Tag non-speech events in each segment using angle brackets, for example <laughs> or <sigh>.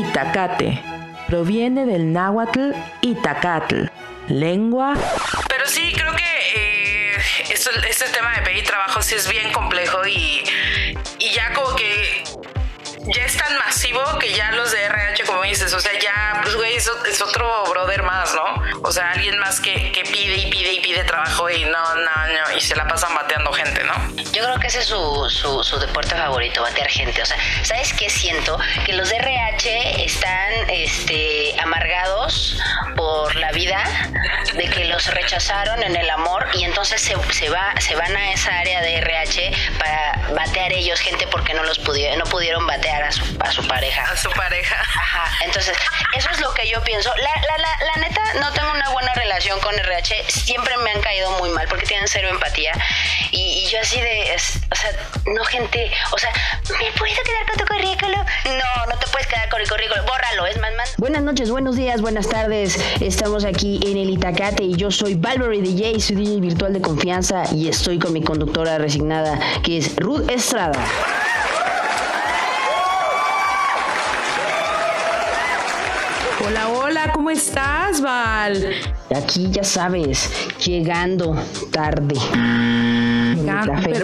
Itacate. Proviene del náhuatl Itacatl, lengua. Pero sí, creo que eh, este tema de pedir trabajo sí es bien complejo y, y ya como que ya es tan masivo que ya los de RH, como dices, o sea, ya, pues, güey, es, otro brother más, ¿no? O sea, alguien más que, pide y pide y pide trabajo y no, no, no, y se la pasan bateando gente, ¿no? Yo creo que ese es su, su, su deporte favorito, batear gente. O sea, ¿sabes qué siento? Que los de RH están este, amargados por la vida, de que los rechazaron en el amor y entonces se, se, va, se van a esa área de RH para batear ellos gente porque no los no pudieron batear a su, a su pareja. A su pareja. Ajá. Entonces, eso es lo que yo pienso. La, la, la, la, neta, no tengo una buena relación con RH. Siempre me han caído muy mal porque tienen cero empatía. Y, yo así de, o sea, no gente, o sea, ¿me puedo quedar con tu currículo? No, no te puedes quedar con el currículo. Bórralo, es más, man. Buenas noches, buenos días, buenas tardes. Estamos aquí en el Itacate y yo soy Valverde DJ, su DJ virtual de confianza y estoy con mi conductora resignada que es Ruth Estrada. ¿Cómo estás, Val? Aquí ya sabes, llegando tarde.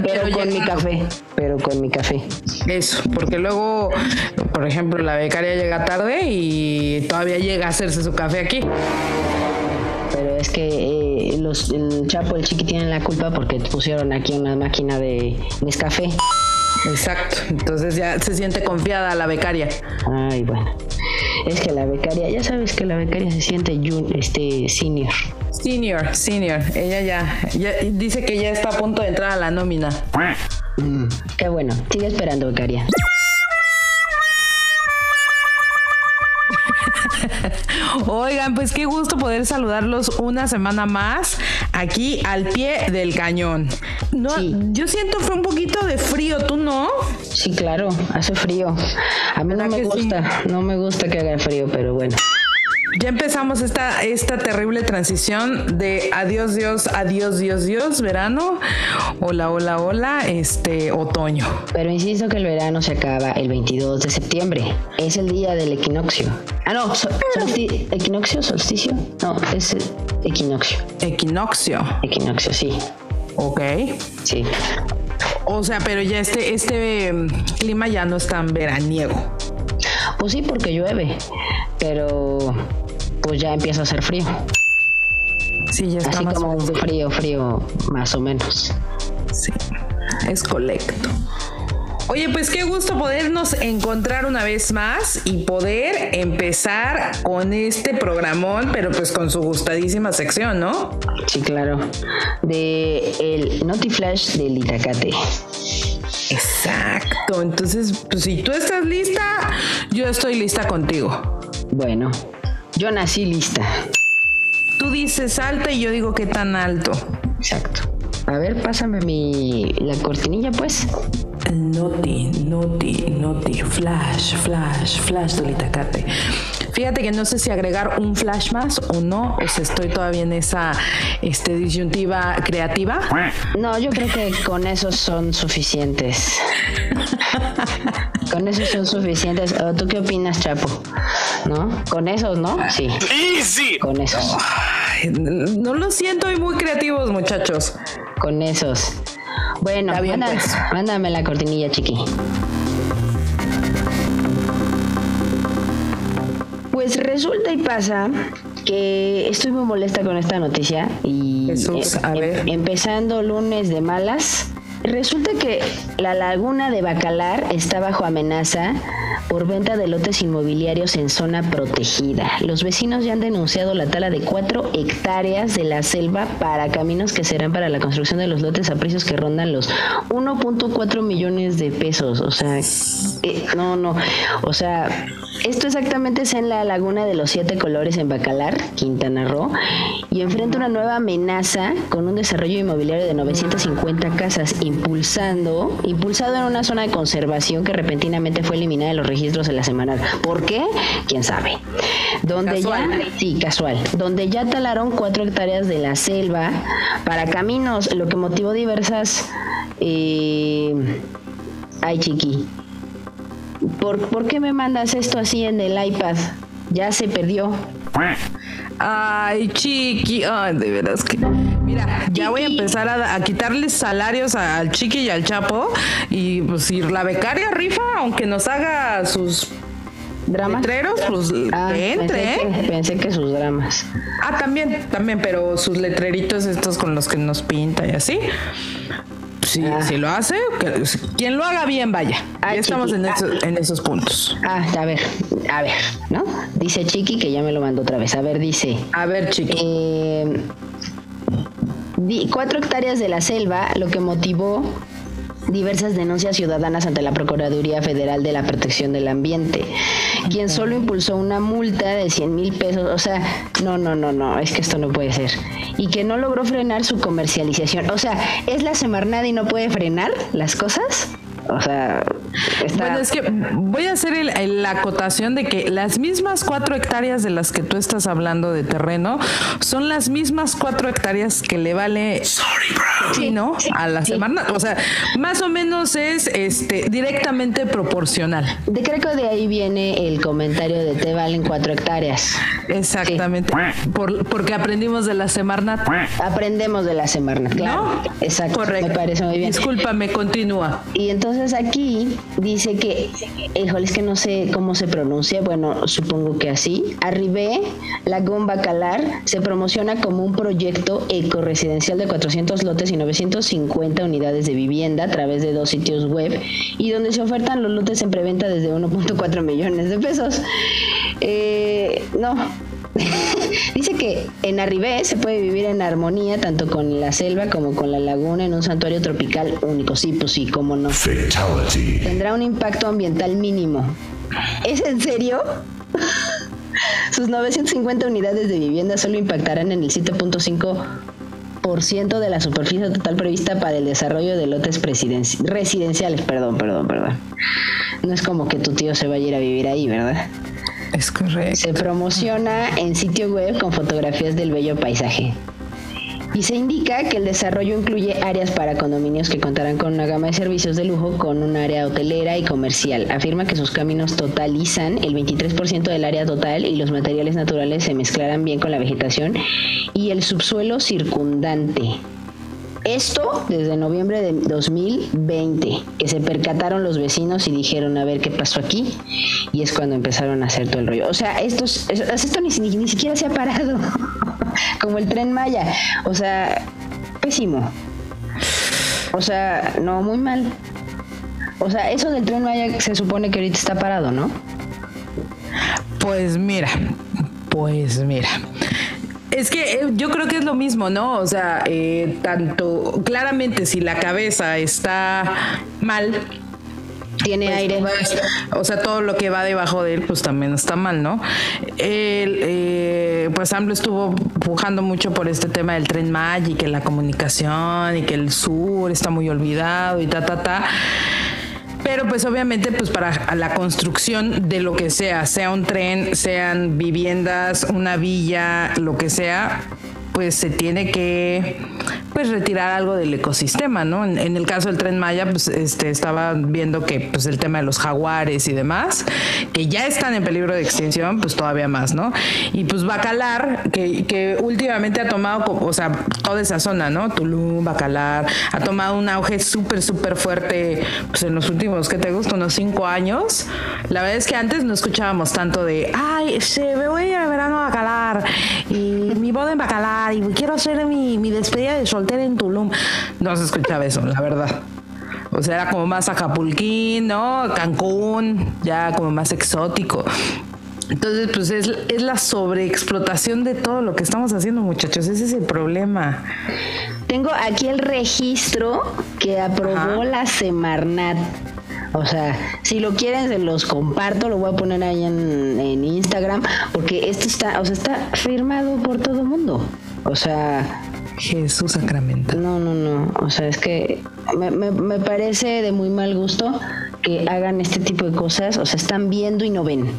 pero, con mi café, pero con mi café. Eso, porque luego, por ejemplo, la becaria llega tarde y todavía llega a hacerse su café aquí. Pero es que eh, los, el Chapo, el Chiqui tienen la culpa porque pusieron aquí una máquina de Nescafé. Exacto, entonces ya se siente confiada la becaria. Ay, bueno. Es que la becaria, ya sabes que la becaria se siente este senior. Senior, senior. Ella ya, dice que ya está a punto de entrar a la nómina. Mm, qué bueno. Sigue esperando, becaria. Oigan, pues qué gusto poder saludarlos una semana más aquí al pie del cañón. No, yo siento fue un poquito de frío, ¿tú no? Sí, claro, hace frío. A mí no me gusta, no me gusta que haga frío, pero bueno. Ya empezamos esta, esta terrible transición de adiós Dios, adiós Dios Dios, verano, hola, hola, hola, este otoño. Pero insisto que el verano se acaba el 22 de septiembre. Es el día del equinoccio. Ah, no, equinoccio, solsticio. No, es equinoccio. Equinoccio. Equinoccio, sí. Ok. Sí. O sea, pero ya este, este em, clima ya no es tan veraniego. Pues sí, porque llueve, pero pues ya empieza a hacer frío. Sí, ya está Así como un frío, frío, más o menos. Sí, es colecto. Oye, pues qué gusto podernos encontrar una vez más y poder empezar con este programón, pero pues con su gustadísima sección, ¿no? Sí, claro. De el Notiflash del Itacate. Exacto. Entonces, pues si tú estás lista, yo estoy lista contigo. Bueno, yo nací lista. Tú dices alta y yo digo qué tan alto. Exacto. A ver, pásame mi la cortinilla, pues. Noti, noti, noti, flash, flash, flash del Itacate. Fíjate que no sé si agregar un flash más o no, o si estoy todavía en esa este, disyuntiva creativa. No, yo creo que con esos son suficientes. <laughs> con esos son suficientes. ¿Tú qué opinas, Chapo? ¿No? Con esos, ¿no? Sí. Sí, Con esos. no lo siento, hay muy creativos, muchachos. Con esos. Bueno, pues. mándame la cortinilla, chiqui. Pues resulta y pasa que estoy muy molesta con esta noticia y Jesús, a em, ver. empezando lunes de malas. Resulta que la laguna de Bacalar está bajo amenaza por venta de lotes inmobiliarios en zona protegida. Los vecinos ya han denunciado la tala de cuatro hectáreas de la selva para caminos que serán para la construcción de los lotes a precios que rondan los 1.4 millones de pesos. O sea, eh, no, no. O sea, esto exactamente es en la Laguna de los Siete Colores en Bacalar, Quintana Roo, y enfrenta una nueva amenaza con un desarrollo inmobiliario de 950 casas, impulsando, impulsado en una zona de conservación que repentinamente fue eliminada de los registros de la semana. ¿Por qué? ¿Quién sabe? Donde ya, sí, casual, donde ya talaron cuatro hectáreas de la selva para caminos, lo que motivó diversas... Eh, ay, chiqui, ¿por, ¿por qué me mandas esto así en el iPad? Ya se perdió. Ay, chiqui, ay, de veras que. Mira, ya voy a empezar a, a quitarles salarios al chiqui y al chapo. Y pues si la becaria rifa, aunque nos haga sus ¿Dramas? letreros, pues Ah, que entre, pensé, ¿eh? que, pensé que sus dramas. Ah, también, también, pero sus letreritos estos con los que nos pinta y así. Sí, Ah. si lo hace, que- quien lo haga bien, vaya. Ah, ya estamos chiqui. en, esos- en esos puntos. Ah, a ver, a ver, ¿no? Dice Chiqui que ya me lo mandó otra vez. A ver, dice. A ver, chiqui. eh, cuatro hectáreas de la selva, lo que motivó diversas denuncias ciudadanas ante la Procuraduría Federal de la Protección del Ambiente, quien solo impulsó una multa de 100 mil pesos. O sea, no, no, no, no, es que esto no puede ser. Y que no logró frenar su comercialización. O sea, ¿es la Semarnat y no puede frenar las cosas? O sea, está... Bueno, es que voy a hacer el- el- la acotación de que las mismas cuatro hectáreas de las que tú estás hablando de terreno son las mismas cuatro hectáreas que le vale sí, ¿no? a la sí. semana. O sea, más o menos es este directamente proporcional. De creo que de ahí viene el comentario de te valen cuatro hectáreas. Exactamente. Por- porque aprendimos de la Semarnat. Aprendemos de la Semarnat, claro. ¿No? Exacto. Correcto. Me parece muy bien. Discúlpame, continúa. Y entonces aquí dice que, híjole, es que no sé cómo se pronuncia, bueno, supongo que así. Arribé, Lagún Bacalar, se promociona como un proyecto ecoresidencial de 400 lotes y 950 unidades de vivienda a través de dos sitios web y donde se ofertan los lotes en preventa desde 1.4 millones de pesos. Eh, no, <laughs> Dice que en Arribé se puede vivir en armonía tanto con la selva como con la laguna en un santuario tropical único. Sí, pues sí, cómo no. Fatality. Tendrá un impacto ambiental mínimo. ¿Es en serio? <laughs> Sus 950 unidades de vivienda solo impactarán en el 7.5% de la superficie total prevista para el desarrollo de lotes residenciales. Perdón, perdón, perdón. No es como que tu tío se vaya a ir a vivir ahí, ¿verdad? Es correcto. Se promociona en sitio web con fotografías del bello paisaje. Y se indica que el desarrollo incluye áreas para condominios que contarán con una gama de servicios de lujo con un área hotelera y comercial. Afirma que sus caminos totalizan el 23% del área total y los materiales naturales se mezclarán bien con la vegetación y el subsuelo circundante. Esto desde noviembre de 2020, que se percataron los vecinos y dijeron a ver qué pasó aquí, y es cuando empezaron a hacer todo el rollo. O sea, esto, es- esto ni, ni- ni siquiera se ha parado, <laughs> como el tren Maya. O sea, pésimo. O sea, no, muy mal. O sea, eso del tren Maya se supone que ahorita está parado, ¿no? Pues mira, pues mira. Es que eh, yo creo que es lo mismo, ¿no? O sea, eh, tanto claramente si la cabeza está mal, Tiene pues, aire. pues, o sea, todo lo que va debajo de él, pues también está mal, ¿no? Él, eh, pues AMLO estuvo pujando mucho por este tema del tren Maya y que la comunicación y que el sur está muy olvidado y ta, ta, ta. Pero pues obviamente pues para la construcción de lo que sea, sea un tren, sean viviendas, una villa, lo que sea, pues se tiene que pues retirar algo del ecosistema, ¿no? En, en el caso del tren Maya, pues este estaba viendo que pues el tema de los jaguares y demás, que ya están en peligro de extinción, pues todavía más, ¿no? Y pues Bacalar, que, que últimamente ha tomado, o sea, toda esa zona, ¿no? Tulum, Bacalar, ha tomado un auge súper, súper fuerte, pues en los últimos, ¿qué te gusta? Unos cinco años. La verdad es que antes no escuchábamos tanto de, ay, se me voy a verano a Bacalar y mi boda en Bacalar y quiero hacer mi, mi despedida de soltera en Tulum. No se escuchaba eso, la verdad. O sea, era como más Acapulquín, ¿no? Cancún, ya como más exótico. Entonces, pues es, es la sobreexplotación de todo lo que estamos haciendo, muchachos. Ese es el problema. Tengo aquí el registro que aprobó Ajá. la Semarnat. O sea, si lo quieren se los comparto, lo voy a poner ahí en, en Instagram, porque esto está, o sea, está firmado por todo el mundo. O sea, Jesús Sacramento. no, no, no. O sea, es que me, me- me parece de muy mal gusto que hagan este tipo de cosas. O sea, están viendo y no ven.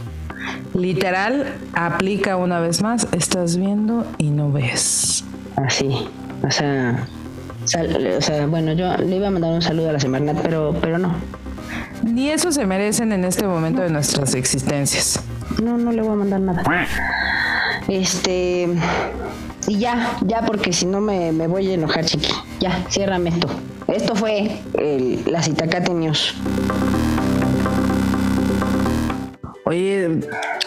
Literal, aplica una vez más, estás viendo y no ves. Así. O sea, sal- o sea, bueno, yo le iba a mandar un saludo a la Semarnat, pero, pero no. Ni eso se merecen en este momento de nuestras existencias. No, no le voy a mandar nada. Este. Y ya, ya, porque si no me, me voy a enojar, chiqui. Ya, ciérrame esto. Esto fue el, la Citacate News. Oye,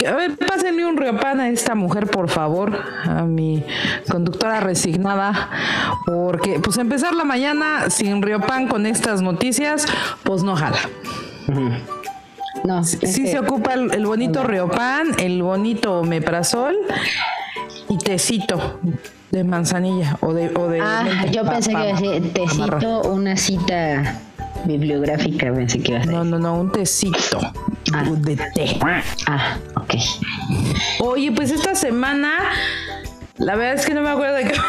a ver, pásenme un riopan a esta mujer, por favor, a mi conductora resignada, porque pues empezar la mañana sin riopan con estas noticias, pues no jala. No, Sí que- se ocupa el, el bonito riopan, el bonito meprazol y tecito de manzanilla o de... O de Ah, yo pa- pensé pa- que iba a decir, te amarrar. cito una cita bibliográfica, pensé que iba a decir. No, no, no, un tecito Ah. de té. Ah, ok. Oye, pues esta semana, la verdad es que no me acuerdo de qué... <laughs>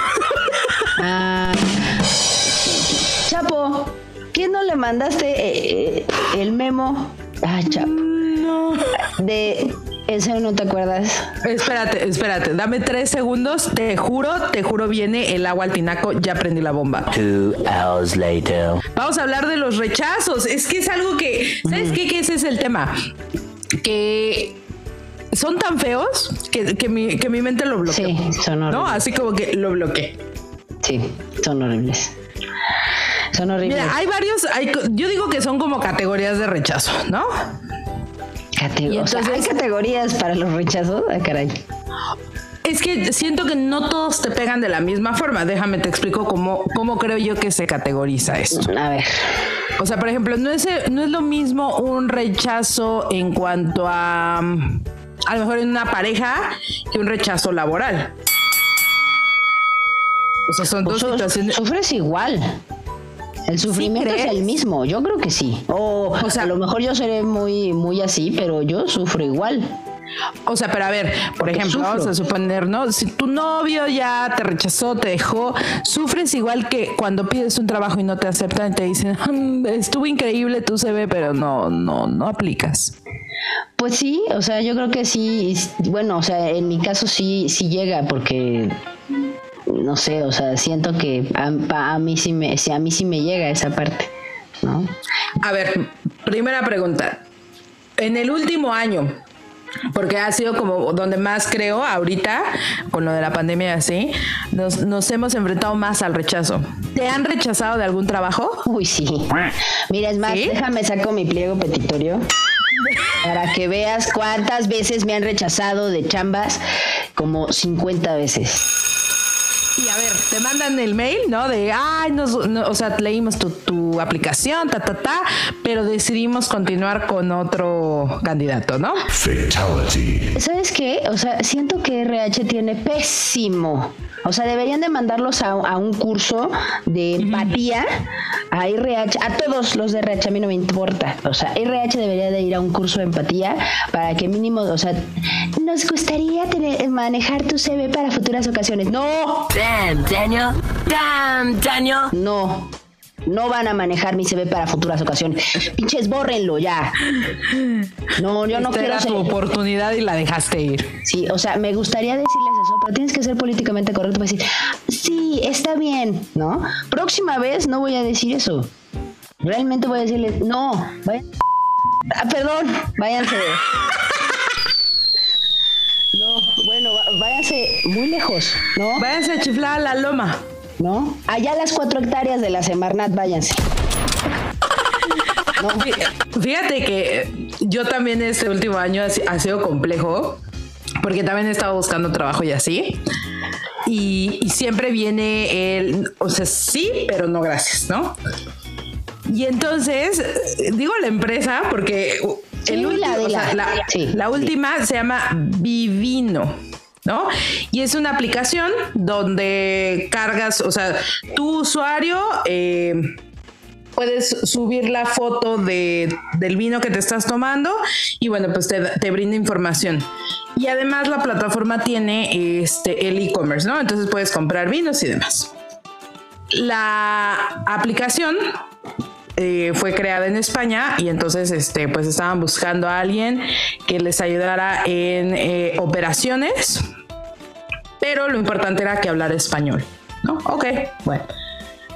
Ah, Chapo, ¿qué no le mandaste eh, eh, el memo? Ah, Chapo. No. De ese no te acuerdas. Espérate, espérate, dame tres segundos, te juro, te juro viene el agua al tinaco, ya prendí la bomba. Two hours later. Vamos a hablar de los rechazos, es que es algo que, ¿sabes qué? Que ese es el tema, que son tan feos que, que mi, que mi mente lo bloqueó. Sí, son ¿No? horribles. Así como que lo bloqueé. Sí, son horribles. Son horribles. Mira, hay varios, hay, yo digo que son como categorías de rechazo, ¿no? Y o sea, hay categorías para los rechazos. Ah, caray. Es que siento que no todos te pegan de la misma forma. Déjame te explico cómo, cómo creo yo que se categoriza esto. A ver. O sea, por ejemplo, no es, no es lo mismo un rechazo en cuanto a a lo mejor en una pareja que un rechazo laboral. O sea, son dos Su- situaciones. Sufres igual. El sufrimiento es el mismo, yo creo que sí. O, O sea- a lo mejor yo seré muy, muy así, pero yo sufro igual. O sea, pero a ver, por ejemplo, sufro. vamos a suponer, ¿no? Si tu novio ya te rechazó, te dejó, sufres igual que cuando pides un trabajo y no te aceptan y te dicen, "Mm, estuvo increíble tu CV, pero no, no, no aplicas. Pues sí, o sea, yo creo que sí, bueno, o sea, en mi caso sí, sí llega, porque no sé, o sea, siento que a, mí sí me, sí, a mí sí me llega esa parte, ¿no? A ver, primera pregunta. En el último año, porque ha sido como donde más creo ahorita, con lo de la pandemia y así, nos, nos hemos enfrentado más al rechazo. ¿Te han rechazado de algún trabajo? Uy, sí. Mira, es más, ¿Sí? déjame saco mi pliego petitorio para que veas cuántas veces me han rechazado de chambas, como 50 veces. A ver, te mandan el mail, ¿no? De, ay, nos, no, o sea, leímos tu, tu aplicación, ta, ta, ta, pero decidimos continuar con otro candidato, ¿no? Fatality. ¿Sabes qué? O sea, siento que RH tiene pésimo. O sea, deberían de mandarlos a, a un curso de empatía a RH, a todos los de RH, a mí no me importa. O sea, RH debería de ir a un curso de empatía para que mínimo, o sea, nos gustaría tener, manejar tu CV para futuras ocasiones. No, Damn, Daniel. Damn, Daniel. no. No van a manejar mi CV para futuras ocasiones. Pinches, bórrenlo ya. No, yo no quiero era ser. tu oportunidad y la dejaste ir. Sí, o sea, me gustaría decirles eso, pero tienes que ser políticamente correcto para decir, sí, está bien, ¿no? Próxima vez no voy a decir eso. Realmente voy a decirles, no, vayan. Ah, perdón, váyanse. No, bueno, váyanse muy lejos, ¿no? Váyanse a chiflar a la loma. ¿No? Allá las cuatro hectáreas de la Semarnat, váyanse. Fí- Fíjate que yo también este último año ha, si- ha sido complejo porque también he estado buscando trabajo y así. Y, y siempre viene el, o sea, sí, pero no gracias, ¿no? Y entonces, digo la empresa porque Sí, el último- la de o sea, la- la, sí. la última se llama Vivino. ¿No? Y es una aplicación donde cargas, o sea, tu usuario eh, puedes subir la foto de, del vino que te estás tomando y bueno, pues te, te brinda información. Y además la plataforma tiene este, el e-commerce, ¿no? Entonces puedes comprar vinos y demás. La aplicación eh, fue creada en España y entonces este, pues estaban buscando a alguien que les ayudara en eh, operaciones, pero lo importante era que hablara español, ¿no? Ok, bueno.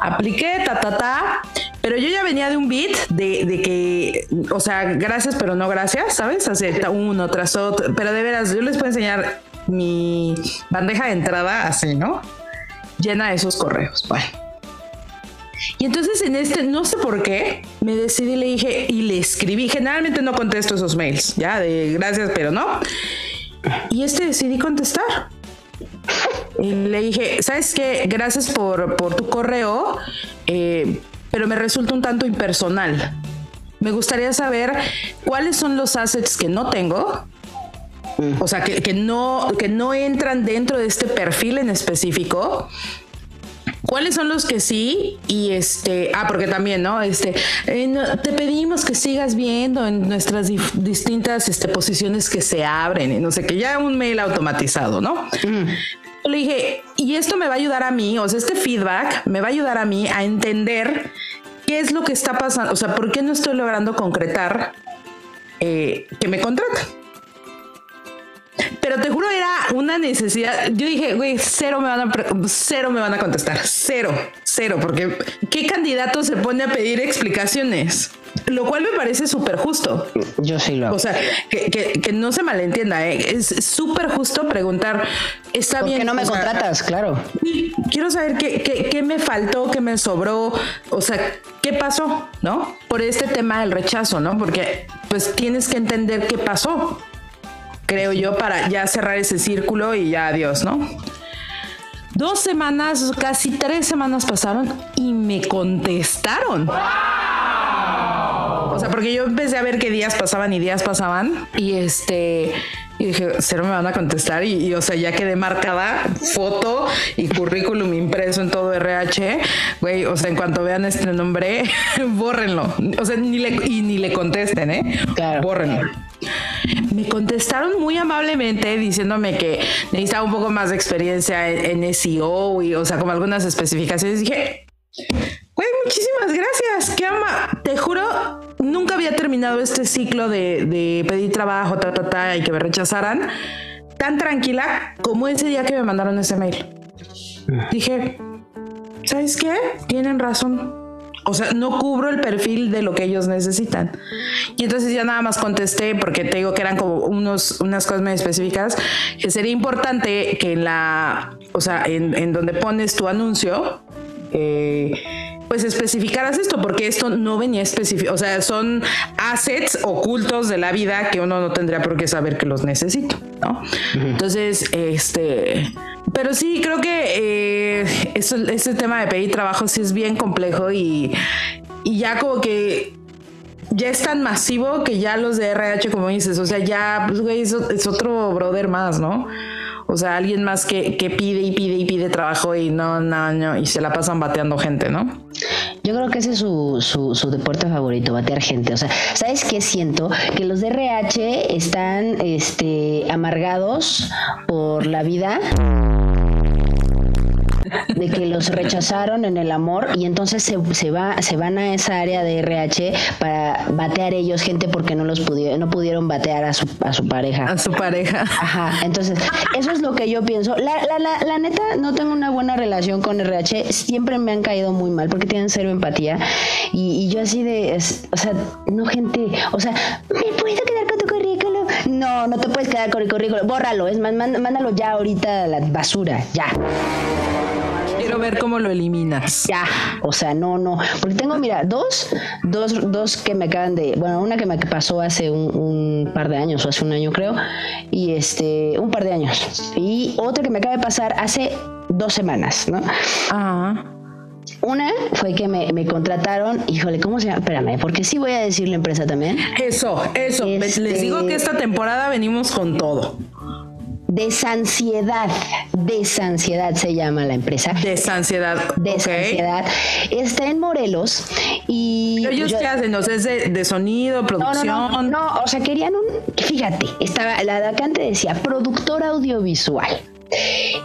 Apliqué, ta, ta, ta, Pero yo ya venía de un beat de, de que, o sea, gracias, pero no gracias, ¿sabes? Acepta uno tras otro. Pero de veras, yo les puedo enseñar mi bandeja de entrada así, ¿no? Llena de esos correos. Bueno. Y entonces en este, no sé por qué, me decidí, le dije y le escribí. Generalmente no contesto esos mails, ya, de gracias, pero no. Y este decidí contestar. Y le dije, ¿sabes qué? Gracias por, por tu correo, eh, pero me resulta un tanto impersonal. Me gustaría saber cuáles son los assets que no tengo. O sea, que, que no, que no entran dentro de este perfil en específico ¿Cuáles son los que sí? Y este, ah, porque también, ¿no? Este, eh, te pedimos que sigas viendo en nuestras distintas este, posiciones que se abren y no sé, que ya un mail automatizado, ¿no? Le dije, y esto me va a ayudar a mí, o sea, este feedback me va a ayudar a mí a entender qué es lo que está pasando, o sea, por qué no estoy logrando concretar eh, que me contraten. Pero te juro, era una necesidad. Yo dije, güey, cero me van a, cero me van a contestar. Cero, cero, porque ¿qué candidato se pone a pedir explicaciones? Lo cual me parece súper justo. Yo sí lo hago. O sea, que, no se malentienda, ¿eh? es súper justo preguntar, ¿está ¿Por bien? qué no me contratas? Claro. Quiero saber qué, qué, me faltó, qué me sobró, o sea, qué pasó, ¿no? Por este tema del rechazo, ¿no? Porque pues tienes que entender qué pasó creo yo, para ya cerrar ese círculo y ya adiós, ¿no? Dos semanas, casi tres semanas pasaron y me contestaron. O sea, porque yo empecé a ver que días pasaban y días pasaban y este y dije, cero me van a contestar y, o sea, ya quedé marcada foto y currículum impreso en todo RH, güey, o sea, en cuanto vean este nombre, <laughs> bórrenlo, o sea, ni le, y ni le contesten, ¿eh? Claro. Bórrenlo. Me contestaron muy amablemente diciéndome que necesitaba un poco más de experiencia en, SEO y, o sea, como algunas especificaciones. Dije, güey, muchísimas gracias. ¿Qué ama? Te juro, nunca había terminado este ciclo de, pedir trabajo, ta, ta, ta, y que me rechazaran tan tranquila como ese día que me mandaron ese mail. Dije, ¿sabes qué? Tienen razón o sea, no cubro el perfil de lo que ellos necesitan. Y entonces ya nada más contesté porque te digo que eran como unos, unas cosas muy específicas, que sería importante que en la, o sea, en, donde pones tu anuncio, eh, pues especificaras esto, porque esto no venía específico, o sea, son assets ocultos de la vida que uno no tendría por qué saber que los necesito, ¿no? Entonces, este, pero sí, creo que eh, eso, ese tema de pedir trabajo sí es bien complejo y, ya como que ya es tan masivo que ya los de RH, como dices, o sea, ya, pues, güey, es, es otro brother más, ¿no? O sea, alguien más que, pide y pide y pide trabajo y no, no, no, y se la pasan bateando gente, ¿no? Yo creo que ese es su, su, su, deporte favorito, batear gente. O sea, ¿sabes qué siento? Que los de RH están este, amargados por la vida de que los rechazaron en el amor y entonces se, se, va, se van a esa área de RH para batear ellos gente porque no los pudieron, no pudieron batear a su, a su pareja. A su pareja. Ajá, entonces eso es lo que yo pienso. La, la, la, la neta, no tengo una buena relación con RH, siempre me han caído muy mal porque tienen cero empatía y, y yo así de, o sea, no gente, o sea, ¿me puedo quedar con tu currículum? No, no te puedes quedar con el currículum, bórralo, es más, mándalo ya ahorita a la basura, ya. Ver cómo lo eliminas. Ya, o sea, no, no. Porque tengo, mira, dos, dos, dos que me acaban de. Bueno, una que me pasó hace un, par de años, o hace un año creo, y este, un par de años. Y otra que me acaba de pasar hace dos semanas, ¿no? Ah. Una fue que me, contrataron, híjole, ¿cómo se llama? Espérame, porque sí voy a decir la empresa también. Eso, eso. Les digo que esta temporada venimos con todo. Desansiedad, Desansiedad se llama la empresa. Desansiedad. Desansiedad. Está en Morelos y. ellos qué hacen? ¿No es de, sonido, producción? No, no, no, o sea, querían un. Fíjate, estaba, la vacante decía productor audiovisual.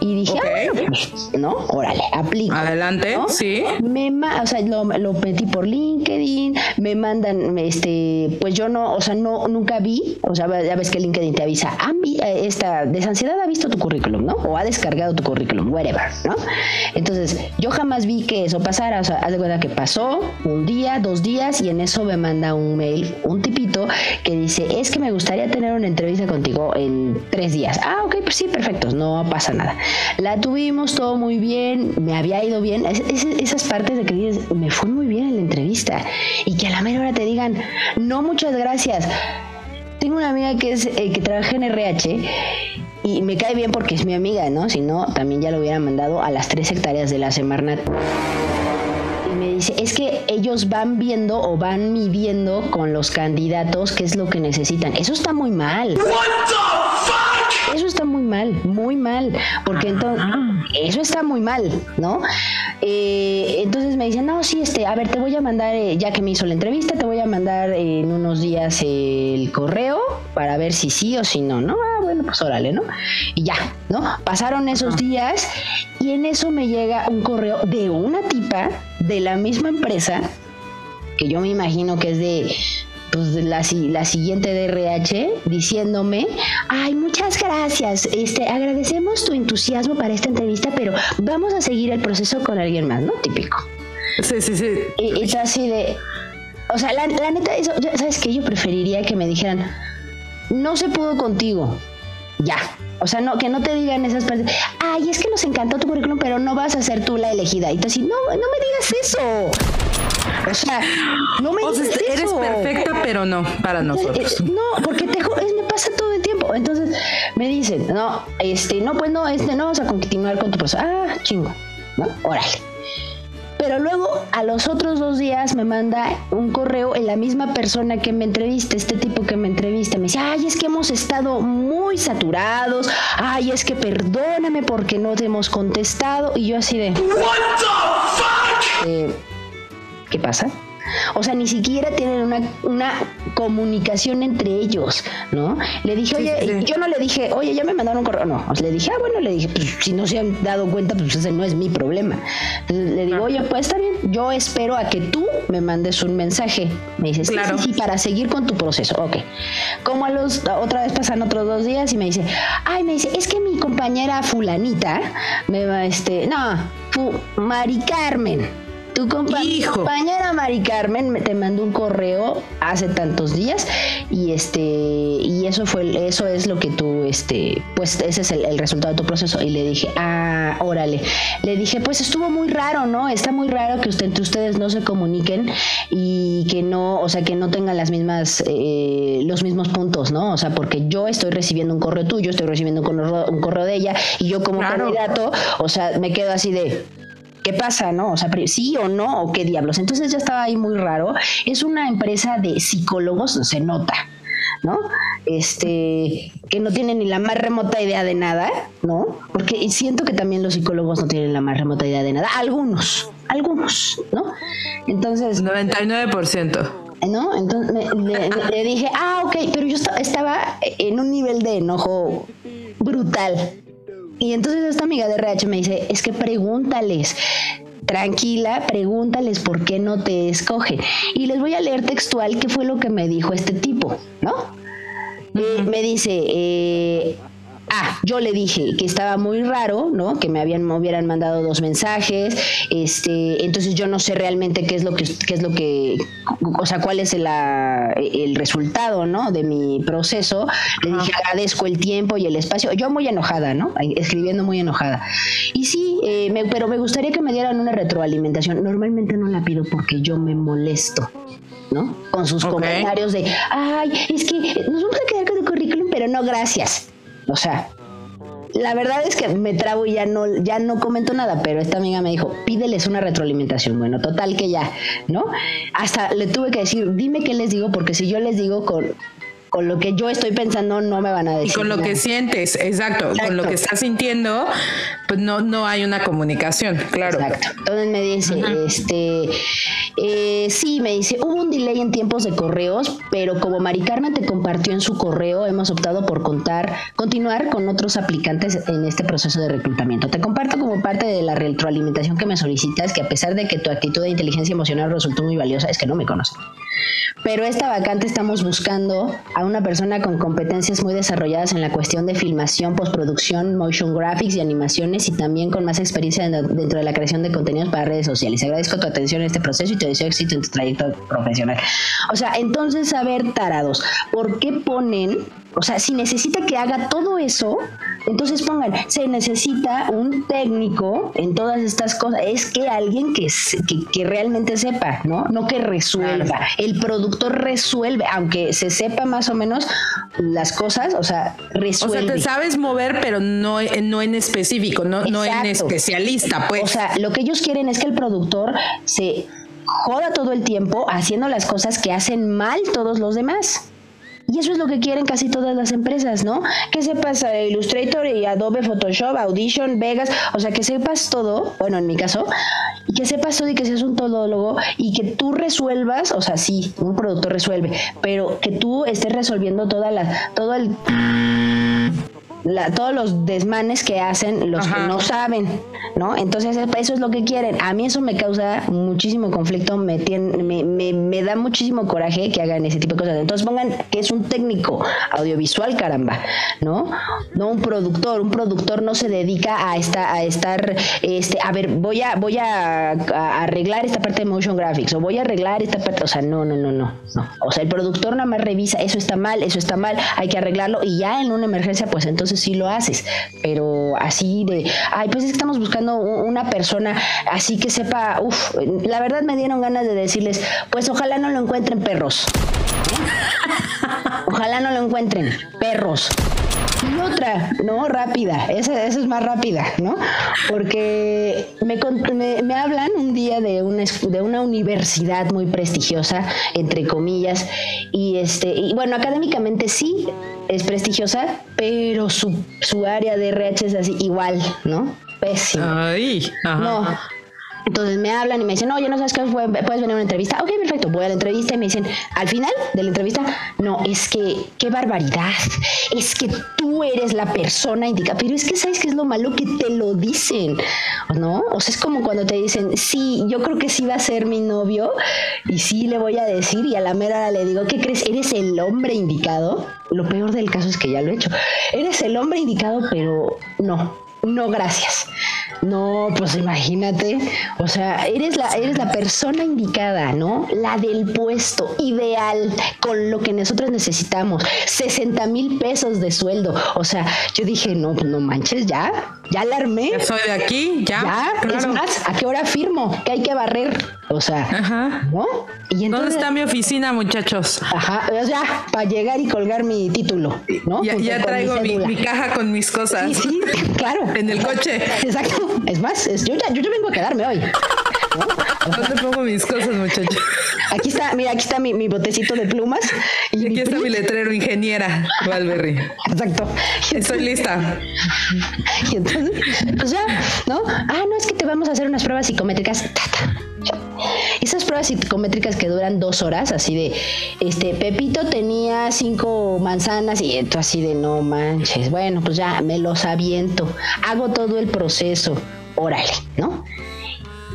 Y dije, ah, bueno, pues, ¿no? Órale, aplico. Adelante, sí. Me o sea, lo, lo, metí por LinkedIn, me mandan, este, pues yo no, o sea, no, nunca vi, o sea, ya ves que LinkedIn te avisa, ah, esta desansiedad ha visto tu currículum, ¿no? O ha descargado tu currículum, whatever, ¿no? Entonces, yo jamás vi que eso pasara, o sea, haz de cuenta que pasó un día, dos días, y en eso me manda un mail, un tipito, que dice, es que me gustaría tener una entrevista contigo en tres días. Ah, ok, pues sí, perfecto, no pasa nada. La tuvimos todo muy bien, me había ido bien. esas partes de que dices, me fue muy bien en la entrevista. Y que a la mera hora te digan, no, muchas gracias. Tengo una amiga que, es, eh, que trabaja en RH y me cae bien porque es mi amiga, ¿no? Si no, también ya lo hubiera mandado a las tres hectáreas de la Semarnat me dice, es que ellos van viendo o van midiendo con los candidatos qué es lo que necesitan. Eso está muy mal. Eso está muy mal, muy mal, porque entonces eso está muy mal, ¿no? Eh, entonces me dicen, no, sí, este, a ver, te voy a mandar, eh, ya que me hizo la entrevista, te voy a mandar en unos días el correo para ver si sí o si no, ¿no? Ah, bueno, pues órale, ¿no? Y ya, ¿no? Pasaron esos días y en eso me llega un correo de una tipa de la misma empresa, que yo me imagino que es de pues, la, la siguiente DRH diciéndome, ay, muchas gracias, este, agradecemos tu entusiasmo para esta entrevista, pero vamos a seguir el proceso con alguien más, ¿no? Típico. Sí, sí, sí. Y, es así de, o sea, la, neta, eso, ¿sabes qué? Yo preferiría que me dijeran, no se pudo contigo, ya. O sea, no, que no te digan esas partes, ay, es que nos encantó tu currículum, pero no vas a ser tú la elegida. Y tú así, no, no me digas eso. O sea, no me o Eres perfecta, pero no para nosotros. Eh, no, porque te, me pasa todo el tiempo. Entonces me dicen, no, este, no, pues no, este, no vamos a continuar con tu proceso. Ah, chingo, ¿no? Órale. Pero luego a los otros dos días me manda un correo en la misma persona que me entrevista, este tipo que me entrevista, me dice, ay, es que hemos estado muy saturados, ay, es que perdóname porque no te hemos contestado, y yo así de... What the fuck? Eh, ¿Qué pasa? O sea, ni siquiera tienen una, una comunicación entre ellos, ¿no? Le dije, oye, yo no le dije, oye, ya me mandaron un correo, no. Le dije, ah, bueno, le dije, pues si no se han dado cuenta, pues ese no es mi problema. Entonces le digo, oye, pues está bien, yo espero a que tú me mandes un mensaje. Me dice, sí, sí, para seguir con tu proceso, ok. Como a los, otra vez pasan otros dos días y me dice, ay, me dice, es que mi compañera fulanita me va, este, no, Mari Carmen tu compañera Mari Carmen te mandó un correo hace tantos días y este y eso fue eso es lo que tú este pues ese es el, resultado de tu proceso. Y le dije ah órale le dije pues estuvo muy raro no está muy raro que usted, entre ustedes no se comuniquen y que no o sea que no tengan las mismas eh, los mismos puntos no o sea porque yo estoy recibiendo un correo tuyo estoy recibiendo un correo, de ella y yo como candidato o sea me quedo así de ¿qué pasa, no? O sea, sí o no, o qué diablos. Entonces ya estaba ahí muy raro. Es una empresa de psicólogos, se nota. ¿no? Este, que no tienen ni la más remota idea de nada, ¿no? Porque siento que también los psicólogos no tienen la más remota idea de nada. Algunos, algunos, ¿no? Entonces... 99%. ¿no? Entonces le, dije, ah, ok, pero yo estaba en un nivel de enojo brutal, y entonces esta amiga de RH me dice, es que pregúntales, tranquila, pregúntales por qué no te escogen. Y les voy a leer textual qué fue lo que me dijo este tipo, ¿no? me dice, eh, Ah, yo le dije que estaba muy raro, ¿no? Que me habían me hubieran mandado dos mensajes, este, entonces yo no sé realmente qué es lo que qué es lo que o sea, cuál es el, el resultado, ¿no? De mi proceso. Le dije agradezco el tiempo y el espacio. Yo muy enojada, ¿no? Escribiendo muy enojada. Y sí, eh, pero me gustaría que me dieran una retroalimentación. Normalmente no la pido porque yo me molesto. ¿no? Con sus comentarios de, ay, es que nos vamos a quedar con el currículum, pero no gracias. O sea, la verdad es que me trabo y ya no, ya no comento nada, pero esta amiga me dijo, pídeles una retroalimentación. Bueno, total que ya, ¿no? Hasta le tuve que decir, dime qué les digo, porque si yo les digo con, con lo que yo estoy pensando no me van a decir. Y con lo que sientes, exacto, con lo que estás sintiendo, pues no, no hay una comunicación, claro. Exacto. Entonces me dice, este, eh, sí, me dice, hubo un delay en tiempos de correos, pero como Mari Carmen te compartió en su correo, hemos optado por contar, continuar con otros aplicantes en este proceso de reclutamiento. Te comparto como parte de la retroalimentación que me solicitas, que a pesar de que tu actitud de inteligencia emocional resultó muy valiosa, es que no me conocen. Pero esta vacante estamos buscando a una persona con competencias muy desarrolladas en la cuestión de filmación, postproducción, motion graphics y animaciones y también con más experiencia dentro de la creación de contenidos para redes sociales. Agradezco tu atención en este proceso y te deseo éxito en tu trayecto profesional. O sea, entonces, a ver, tarados, ¿por qué ponen o sea, si necesita que haga todo eso, entonces pongan, se necesita un técnico en todas estas cosas. Es que alguien que, que, realmente sepa, ¿no? No que resuelva. El productor resuelve, aunque se sepa más o menos las cosas, o sea, resuelve. O sea, te sabes mover, pero no, no en específico, no, no en especialista, pues. O sea, lo que ellos quieren es que el productor se joda todo el tiempo haciendo las cosas que hacen mal todos los demás. Y eso es lo que quieren casi todas las empresas, ¿no? Que sepas Illustrator y Adobe Photoshop, Audition, Vegas, o sea, que sepas todo, bueno, en mi caso, y que sepas todo y que seas un todólogo y que tú resuelvas, o sea, sí, un productor resuelve, pero que tú estés resolviendo toda la, todo el todos los desmanes que hacen los que no saben, ¿no? Entonces eso es lo que quieren. A mí eso me causa muchísimo conflicto, me, me, me, da muchísimo coraje que hagan ese tipo de cosas. Entonces pongan que es un técnico audiovisual, caramba, ¿no? No un productor. Un productor no se dedica a, esta, a estar, este, a ver, voy a, voy a, arreglar esta parte de motion graphics o voy a arreglar esta parte, o sea, no, no, no, no, no. O sea, el productor nada más revisa, eso está mal, eso está mal, hay que arreglarlo y ya en una emergencia, pues entonces si lo haces, pero así de, ay, pues estamos buscando una persona así que sepa, uff, la verdad me dieron ganas de decirles, pues ojalá no lo encuentren perros. <laughs> Ojalá no lo encuentren perros. Y otra, ¿no? Rápida, esa, esa, es más rápida, ¿no? Porque me, me, me, hablan un día de una, de una universidad muy prestigiosa, entre comillas, y este, y bueno, académicamente sí, es prestigiosa, pero su, su área de RH es así igual, ¿no? Pésimo. Ay, ajá. No, entonces me hablan y me dicen, oye, no sabes qué, puedes venir a una entrevista. Ok, perfecto, voy a la entrevista y me dicen, al final de la entrevista, no, es que, qué barbaridad, es que tú eres la persona indicada, pero es que sabes que es lo malo que te lo dicen, ¿no? O sea, es como cuando te dicen, sí, yo creo que sí va a ser mi novio y sí le voy a decir y a la mera le digo, ¿qué crees? ¿Eres el hombre indicado? Lo peor del caso es que ya lo he hecho. Eres el hombre indicado, pero no, no gracias. No, pues imagínate, o sea, eres la, eres la persona indicada, ¿no? La del puesto ideal con lo que nosotros necesitamos. 60 mil pesos de sueldo. O sea, yo dije, no, no manches, ya, ya la armé. Ya soy de aquí, ya. Ya, es más, ¿a qué hora firmo? Que hay que barrer. O sea, Ajá. ¿no? Y ¿Dónde está mi oficina, muchachos? Ajá, ya, para llegar y colgar mi título, ¿no? Ya, traigo mi, caja con mis cosas. Sí, sí, claro. <laughs> en el coche. Exacto. Es más, yo, ya, yo ya vengo a quedarme hoy. ¿Dónde pongo mis cosas, muchachos? Aquí está, mira, aquí está mi, botecito de plumas. Y, aquí está mi <laughs> letrero, ingeniera Valberry. Exacto. Estoy lista. Y entonces, pues ya, ¿no? Ah, no, es que te vamos a hacer unas pruebas psicométricas. Tata. Esas pruebas psicométricas que duran dos horas, así de, este, Pepito tenía cinco manzanas y esto así de, no manches, bueno, pues ya me los aviento, hago todo el proceso, órale, ¿no?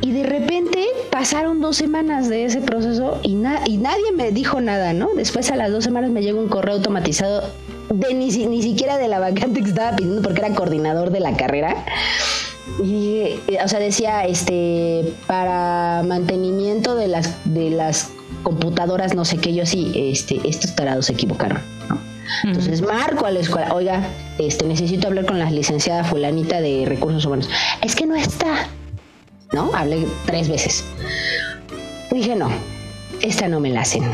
Y de repente pasaron dos semanas de ese proceso y, y nadie me dijo nada, ¿no? Después a las dos semanas me llegó un correo automatizado de ni, ni siquiera de la vacante que estaba pidiendo porque era coordinador de la carrera y, o sea, decía, este, para mantenimiento de las, de las computadoras, no sé qué, yo sí, este, estos tarados se equivocaron. Entonces marco a la escuela, oiga, este, necesito hablar con la licenciada fulanita de recursos humanos. Es que no está. ¿No? Hablé tres veces. Dije, no, esta no me la hacen.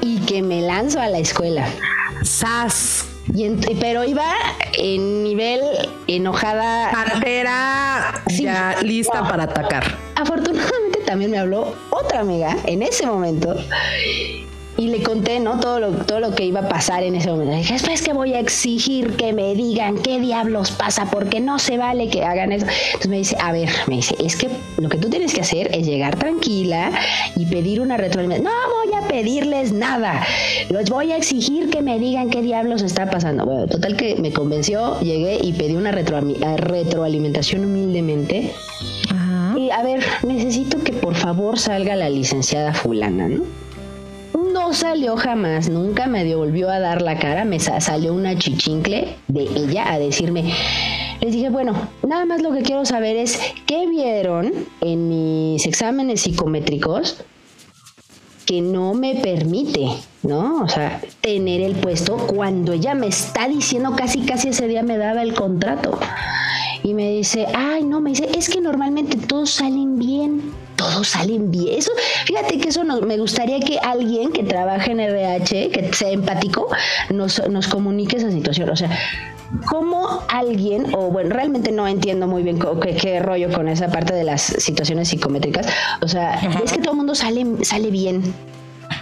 Y que me lanzo a la escuela. ¡Sas! pero iba en nivel enojada. Pantera ya lista para atacar. Afortunadamente también me habló otra amiga en ese momento. Y, le conté, ¿no? Todo lo, todo lo que iba a pasar en ese momento. dije, es que voy a exigir que me digan qué diablos pasa, porque no se vale que hagan eso. Entonces me dice, a ver, me dice, es que lo que tú tienes que hacer es llegar tranquila y pedir una retroalimentación. No voy a pedirles nada. Les voy a exigir que me digan qué diablos está pasando. Bueno, total que me convenció, llegué y pedí una retroalimentación humildemente. Y a ver, necesito que por favor salga la licenciada fulana, ¿no? No salió jamás, nunca me volvió a dar la cara, me salió una chichincle de ella a decirme, les dije, bueno, nada más lo que quiero saber es qué vieron en mis exámenes psicométricos que no me permite, ¿no? O sea, tener el puesto cuando ella me está diciendo casi, casi ese día me daba el contrato. Y me dice, ay, no, me dice, es que normalmente todos salen bien, todos salen bien. Eso, fíjate que eso me gustaría que alguien que trabaje en RH, que sea empático, nos, nos comunique esa situación. O sea, ¿Cómo alguien, o bueno, realmente no entiendo muy bien qué, qué, rollo con esa parte de las situaciones psicométricas, o sea, es que todo el mundo sale, sale bien.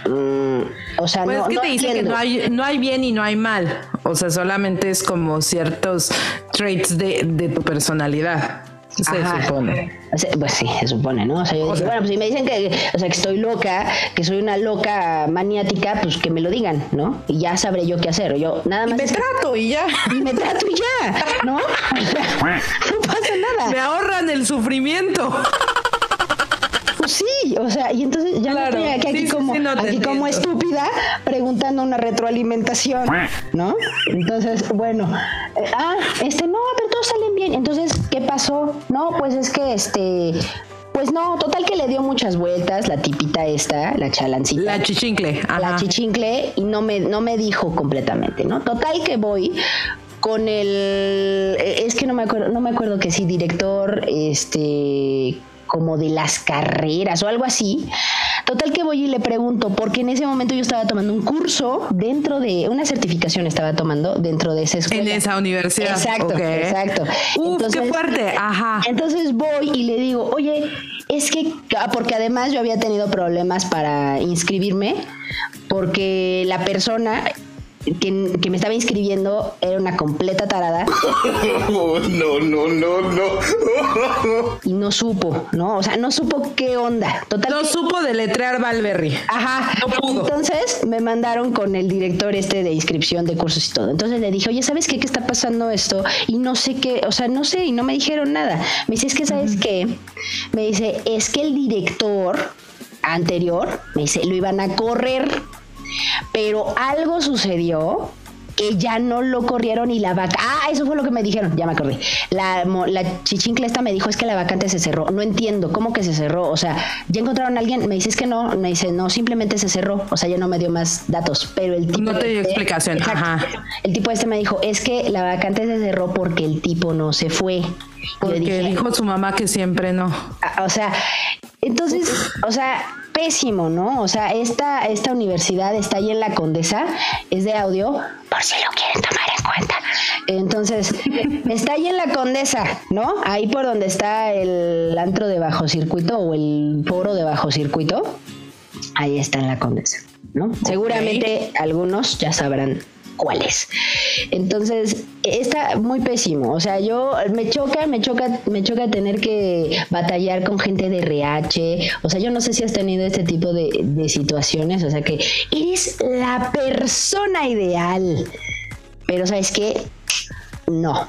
Mm, o sea, pues no, es que te dice que no hay, no hay bien y no hay mal. O sea, solamente es como ciertos traits de, de tu personalidad. Se supone. Pues sí, se supone, ¿no? O sea, yo bueno, pues si me dicen que, o sea, que estoy loca, que soy una loca maniática, pues que me lo digan, ¿no? Y ya sabré yo qué hacer. Yo nada más. Y me trato y ya. Y me trato y ya, ¿no? <laughs> no pasa nada. Me ahorran el sufrimiento. Pues sí, o sea, y entonces ya no estoy aquí, como, aquí como estúpida preguntando una retroalimentación, ¿no? Entonces, bueno, eh, ah, este, no, pero todos salen bien. Entonces, ¿qué pasó? No, pues es que este, pues no, total que le dio muchas vueltas la tipita esta, la chalancita. La chichincle. La chichincle y no me, no me dijo completamente, ¿no? Total que voy con el, eh, es que no me acuerdo, no me acuerdo que sí, director, este, como de las carreras o algo así. Total que voy y le pregunto, porque en ese momento yo estaba tomando un curso dentro de una certificación, estaba tomando dentro de esa escuela. En esa universidad. Exacto, exacto. Uf, qué fuerte, ajá. Entonces voy y le digo, oye, es que, ah, porque además yo había tenido problemas para inscribirme, porque la persona que, me estaba inscribiendo era una completa tarada. <laughs> no, no, no, no. y no supo, ¿no? O sea, no supo qué onda. Total. No supo deletrear Valberry. Ajá. No pudo. Entonces me mandaron con el director este de inscripción de cursos y todo. Entonces le dije, oye, ¿sabes qué? ¿Qué está pasando esto? Y no sé qué, o sea, no sé, y no me dijeron nada. Me dice, es que, ¿sabes qué? Me dice, es que el director anterior, me dice, lo iban a correr pero algo sucedió que ya no lo corrieron y la vaca. Ah, eso fue lo que me dijeron, ya me acordé. La, la esta me dijo es que la vacante se cerró. No entiendo, ¿cómo que se cerró? O sea, ¿ya encontraron a alguien? Me dices que no, me dice, no, simplemente se cerró. O sea, ya no me dio más datos, pero el tipo. No te dio este, explicación, ajá. El tipo este me dijo, es que la vacante se cerró porque el tipo no se fue. Porque dijo su mamá que siempre no. O sea, entonces, o sea, pésimo, ¿no? O sea, esta, esta universidad está ahí en la Condesa, es de audio, por si lo quieren tomar en cuenta. Entonces, está ahí en la Condesa, ¿no? Ahí por donde está el antro de bajo circuito o el foro de bajo circuito, ahí está en la Condesa, ¿no? Seguramente algunos ya sabrán cuáles. Entonces, está muy pésimo. O sea, yo me choca, me choca, me choca tener que batallar con gente de RH. O sea, yo no sé si has tenido este tipo de, de situaciones. O sea, que eres la persona ideal. Pero, ¿sabes qué? No.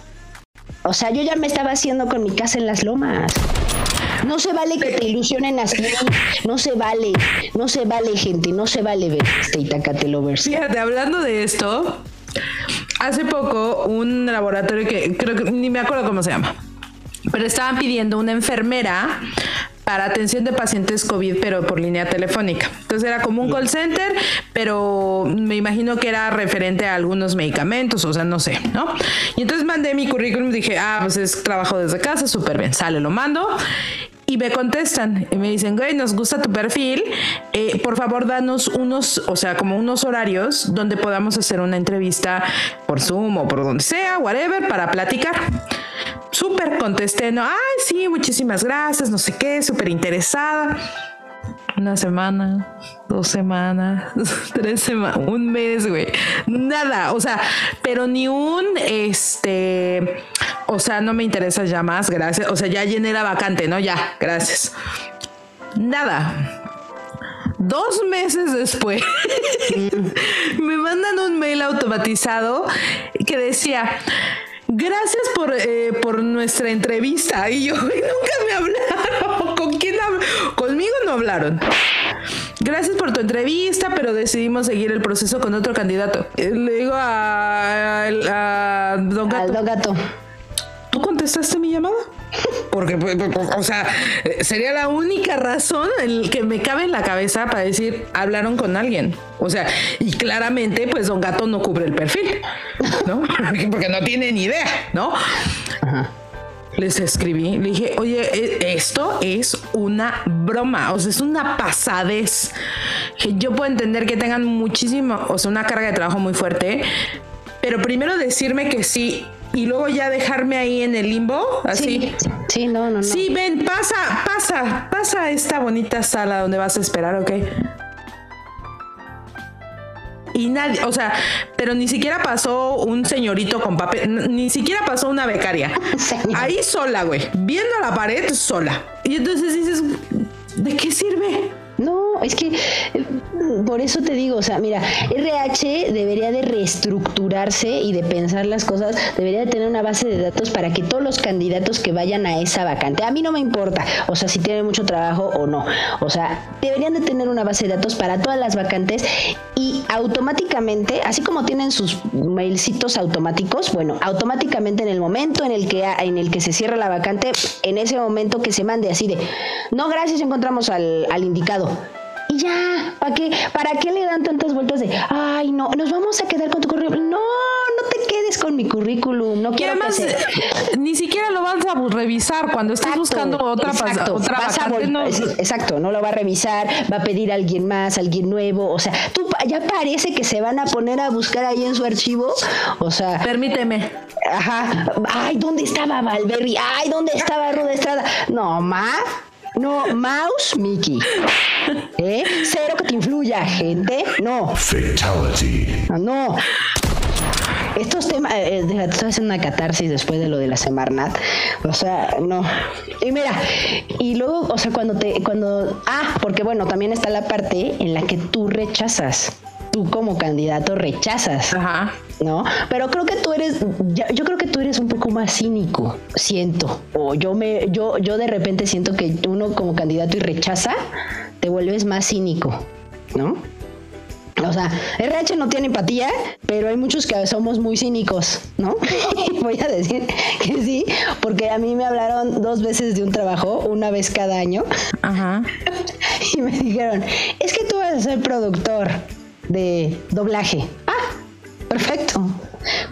O sea, yo ya me estaba haciendo con mi casa en las lomas. No se vale que te ilusionen así. No se vale. No se vale, gente. No se vale ver este Itacate Lovers. Fíjate, hablando de esto, hace poco un laboratorio que creo que ni me acuerdo cómo se llama, pero estaban pidiendo una enfermera para atención de pacientes COVID, pero por línea telefónica. Entonces era como un call center, pero me imagino que era referente a algunos medicamentos, o sea, no sé, ¿no? Y entonces mandé mi currículum, dije, ah, pues es trabajo desde casa, súper bien, sale, lo mando. Y me contestan y me dicen, güey, nos gusta tu perfil, eh, por favor danos unos, o sea, como unos horarios donde podamos hacer una entrevista por Zoom o por donde sea, whatever, para platicar. Súper contesté, no, ay, sí, muchísimas gracias, no sé qué, súper interesada. Una semana, dos semanas, <laughs> tres semanas, un mes, güey. Nada, o sea, pero ni un, este, o sea, no me interesa ya más, gracias. O sea, ya llené la vacante, ¿no? Ya, gracias. Nada. Dos meses después, <laughs> me mandan un mail automatizado que decía, gracias por, eh, por nuestra entrevista. Y yo, <laughs> nunca me hablaron. ¿Con quién hablaron? Conmigo no hablaron. Gracias por tu entrevista, pero decidimos seguir el proceso con otro candidato. Eh, Le digo a, a Don Gato. Aldo Gato. ¿Tú contestaste mi llamada? Porque, pues, pues, o sea, sería la única razón en que me cabe en la cabeza para decir, hablaron con alguien. O sea, y claramente, pues Don Gato no cubre el perfil, ¿no? <laughs> Porque no tiene ni idea, ¿no? Les escribí, le dije, oye, e- esto es una broma, o sea, es una pasadez. Que yo puedo entender que tengan muchísimo, o sea, una carga de trabajo muy fuerte, pero primero decirme que sí y luego ya dejarme ahí en el limbo, así. Sí, sí, no, no, no. Sí, ven, pasa, pasa, pasa a esta bonita sala donde vas a esperar, ¿ok? Y nadie, o sea, pero ni siquiera pasó un señorito con papel, ni siquiera pasó una becaria. <laughs> Ahí sola, güey, viendo la pared sola. Y entonces dices, ¿de qué sirve? No, es que eh, por eso te digo, o sea, mira, RH debería de reestructurarse y de pensar las cosas, debería de tener una base de datos para que todos los candidatos que vayan a esa vacante, a mí no me importa, o sea, si tienen mucho trabajo o no, o sea, deberían de tener una base de datos para todas las vacantes y automáticamente, así como tienen sus mailcitos automáticos, bueno, automáticamente en el momento en el que en el que se cierra la vacante, en ese momento que se mande así de, no, gracias, encontramos al, al indicado. Y ya, ¿para qué? ¿Para qué le dan tantas vueltas de, ay, no, nos vamos a quedar con tu currículum? No, no te quedes con mi currículum, no Y quiero además, que se... eh, ni siquiera lo vas a revisar cuando estés Exacto, buscando otra, exacto. otra a vacante, no- Exacto, no lo va a revisar, va a pedir a alguien más, alguien nuevo, o sea, tú ya parece que se van a poner a buscar ahí en su archivo, o sea, Permíteme. ajá, ay, ¿dónde estaba Valberry? Ay, ¿dónde estaba Ruda Estrada? No, ma, no, mouse, Mickey, ¿eh? Cero que te influya, gente, no. Fatality. Ah, No. Estos temas, eh, eh, estoy haciendo una catarsis después de lo de la Semarnat. O sea, no. Y mira, y luego, o sea, cuando te, cuando, ah, porque bueno, también está la parte en la que tú rechazas. Tú como candidato rechazas. Ajá. ¿no? Pero creo que tú eres, yo creo que tú eres un poco más cínico, siento. O yo me, yo, yo de repente siento que uno como candidato y rechaza, te vuelves más cínico, ¿no? O sea, RH no tiene empatía, pero hay muchos que somos muy cínicos, ¿no? <laughs> Voy a decir que sí, porque a mí me hablaron dos veces de un trabajo, una vez cada año, Ajá. <laughs> y me dijeron, es que tú vas a ser productor de doblaje. Ah, perfecto.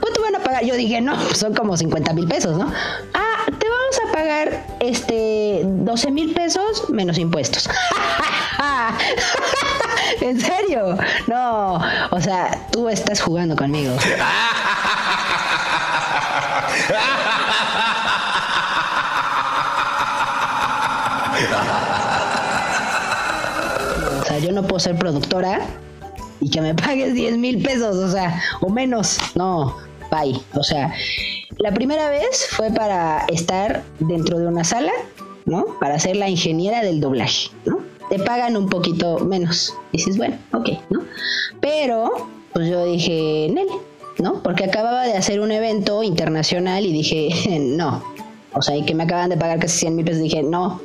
¿Cuánto van a pagar? Yo dije, no, pues son como 50 mil pesos, ¿no? Ah, te vamos a pagar este 12 mil pesos menos impuestos. <laughs> ¿En serio? No, o sea, tú estás jugando conmigo. <laughs> O sea, yo no puedo ser productora y que me pagues 10 mil pesos, o sea, o menos. No, bye. O sea, la primera vez fue para estar dentro de una sala, ¿no? Para ser la ingeniera del doblaje, ¿no? Te pagan un poquito menos. dices, bueno, ok, ¿no? Pero, pues yo dije, Nel, ¿no? Porque acababa de hacer un evento internacional y dije, <laughs> no. O sea, y que me acaban de pagar casi 100 mil pesos, dije, no,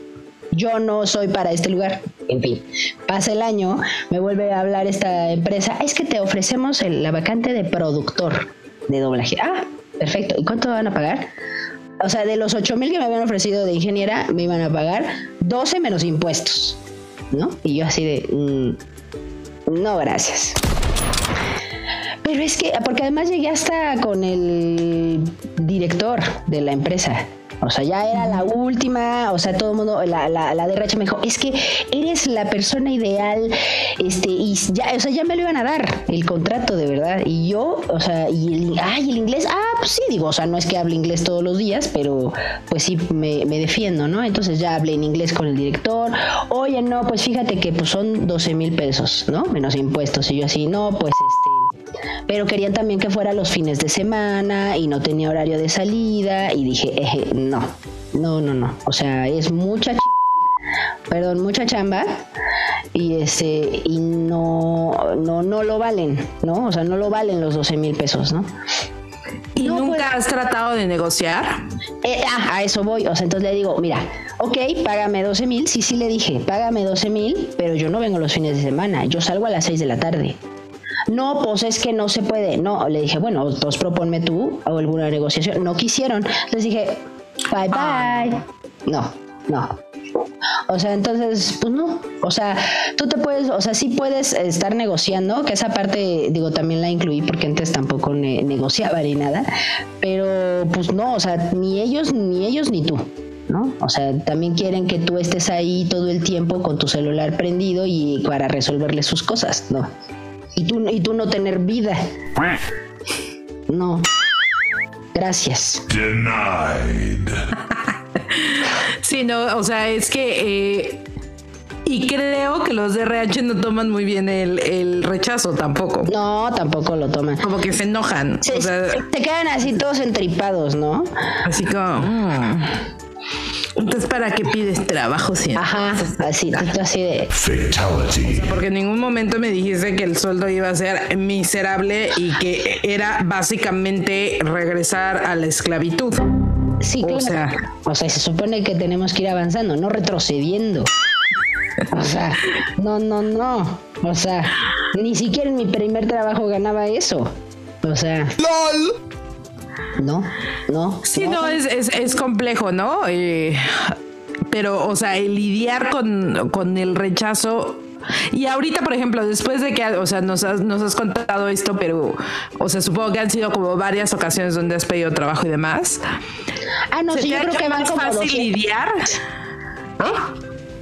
yo no soy para este lugar. En fin, pasa el año, me vuelve a hablar esta empresa, es que te ofrecemos la vacante de productor de doblaje. Ah, perfecto. ¿Y cuánto van a pagar? O sea, de los 8 mil que me habían ofrecido de ingeniera, me iban a pagar 12 menos impuestos. ¿No? Y yo así de, mm, no, gracias. pero es que, porque además llegué hasta con el director de la empresa. O sea, ya era la última, o sea, todo el mundo, la, la, la DRH me dijo, es que eres la persona ideal, este, y ya, o sea, ya me lo iban a dar, el contrato de verdad. Y yo, o sea, y el, ay, el inglés, ah, pues sí, digo, o sea, no es que hable inglés todos los días, pero pues sí me, me defiendo, ¿no? Entonces ya hablé en inglés con el director, oye, no, pues fíjate que pues son 12 mil pesos, ¿no? Menos impuestos. Y yo así, no, pues este pero querían también que fuera los fines de semana y no tenía horario de salida y dije, eje, no, no, no, no, o sea, es mucha ch perdón, mucha chamba y ese y no, no, no lo valen, ¿no? O sea, no lo valen los 12 mil pesos, ¿no? ¿Y No, nunca pues- has tratado de negociar? Eh, ah, a eso voy. O sea, entonces le digo, mira, ok, págame 12 mil. Sí, sí le dije, págame 12 mil, pero yo no vengo los fines de semana. Yo salgo a las 6 de la tarde. No, pues es que no se puede. No, le dije, bueno, entonces proponme tú o alguna negociación. No quisieron. Les dije, bye bye. No, no. O sea, entonces, pues no. O sea, tú te puedes, o sea, sí puedes estar negociando, que esa parte, digo, también la incluí porque antes tampoco ne- negociaba ni nada. Pero, pues no, o sea, ni ellos, ni ellos, ni tú. ¿No? O sea, también quieren que tú estés ahí todo el tiempo con tu celular prendido y para resolverle sus cosas, ¿no? Y tú, y tú no tener vida. No. Gracias. Denied. <laughs> Sí, no, o sea, es que... eh, y creo que los de RH no toman muy bien el, el rechazo tampoco. No, tampoco lo toman. Como que se enojan. Se, o sea, se quedan así todos entripados, ¿no? así como... mm. Entonces, ¿para qué pides trabajo si no? Ajá, así, tú así de. Fatality. Porque en ningún momento me dijiste que el sueldo iba a ser miserable y que era básicamente regresar a la esclavitud. Sí, O claro. sea. o sea, se supone que tenemos que ir avanzando, no retrocediendo. O sea, no, no, no. O sea, ni siquiera en mi primer trabajo ganaba eso. O sea. No, no. Sí, no, es, es, es complejo, ¿no? Eh, pero, o sea, el lidiar con, con el rechazo. Y ahorita, por ejemplo, después de que, o sea, nos has, nos has contado esto, pero, o sea, supongo que han sido como varias ocasiones donde has pedido trabajo y demás. Ah, no, ¿Se sí, yo creo hecho que van como fácil 200, lidiar?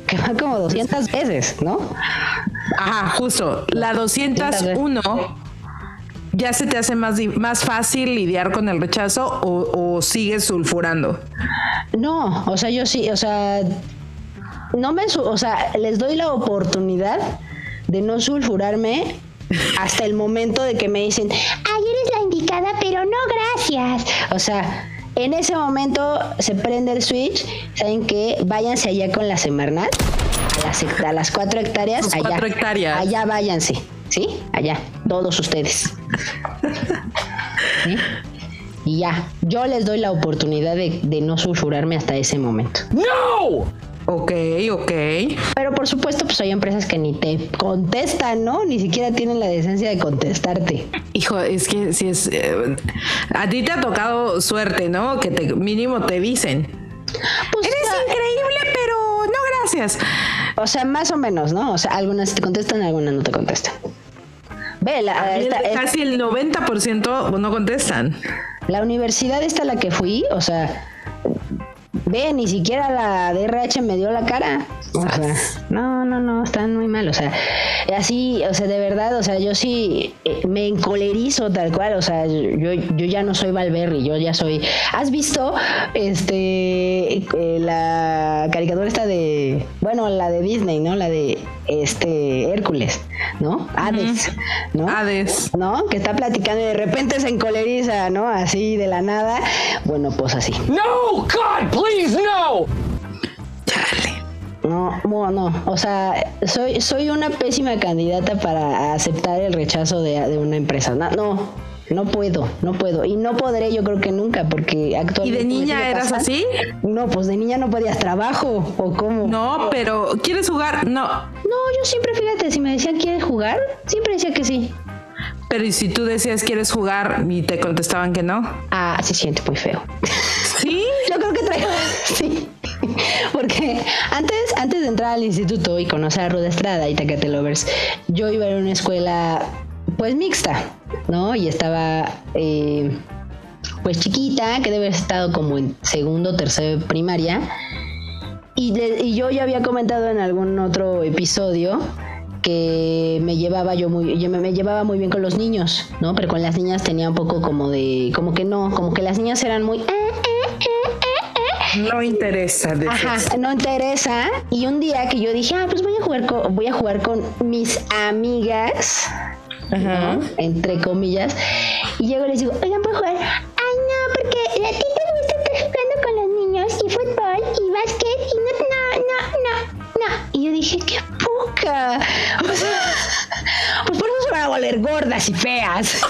que van como 200 veces, ¿no? Ajá, justo. La 201 ya se te hace más, más fácil lidiar con el rechazo o, o sigues sulfurando. No, o sea, yo sí, o sea, no me, o sea, les doy la oportunidad de no sulfurarme hasta el momento de que me dicen, ay, eres la indicada, pero no gracias. O sea, en ese momento se prende el switch, saben que váyanse allá con la Semarnat, a las, hect- a las cuatro hectáreas, Sus allá, cuatro hectáreas. allá váyanse, ¿sí? Allá, todos ustedes. <laughs> Y ya, yo les doy la oportunidad de, de no sulfurarme hasta ese momento. Ok, ok. Pero por supuesto, pues hay empresas que ni te contestan, ¿no? Ni siquiera tienen la decencia de contestarte. Hijo, es que si es. eh, a ti te ha tocado suerte, ¿no? Que te, mínimo te dicen. Pues, Eres increíble, pero no gracias. o sea, más o menos, ¿no? O sea, algunas te contestan, algunas no te contestan. Ve, la, esta- esta- Casi el 90% no contestan. la universidad esta a la que fui, o sea, ve, ni siquiera la DRH me dio la cara. O sea, no, no, no, están muy mal. O sea, así, o sea, de verdad, o sea, yo sí eh, me encolerizo tal cual. O sea, yo, yo ya no soy Valverde, yo ya soy. ¿Has visto este eh, la caricatura esta de. Bueno, la de Disney, ¿no? La de este Hércules, ¿no? Hades, ¿no? Hades. ¿no? Que está platicando y de repente se encoleriza, ¿no? Así de la nada. Bueno, pues así. No! God, please, no! Chale. No, no, no. O sea, soy, soy una pésima candidata para aceptar el rechazo de, de una empresa. No, no, no puedo, no puedo. Y no podré, yo creo que nunca, porque ¿Y actualmente. de me niña eras así? No, pues de niña no podías trabajo, o cómo. No, pero ¿quieres jugar? No. No, yo siempre, fíjate, si me decían quieres jugar, siempre decía que sí. Pero ¿y si tú decías quieres jugar y te contestaban que no? Ah, se siente muy feo. ¿Sí? <laughs> Yo creo que traigo. Sí. <laughs> Porque antes, antes de entrar al instituto y conocer a Ruda Estrada y Tacate Lovers, yo iba a una escuela, pues mixta, ¿no? Y estaba eh, pues chiquita, que debe haber estado como en segundo tercero de primaria. Y, de- y yo ya había comentado en algún otro episodio que me llevaba yo muy yo me, me llevaba muy bien con los niños, ¿no? Pero con las niñas tenía un poco como de como que no, como que las niñas eran muy "Eh, No interesa. de Ajá, no interesa. Y un día que yo dije, ah, pues voy a jugar con, voy a jugar con mis amigas, Ajá. entre comillas. Y llego y les digo, oigan, ¿puedo jugar? Ay, no, porque a ti te gusta estar jugando con los niños y fútbol y básquet Y yo dije, qué poca. O sea, <laughs> pues por eso se van a volver gordas y feas. <laughs>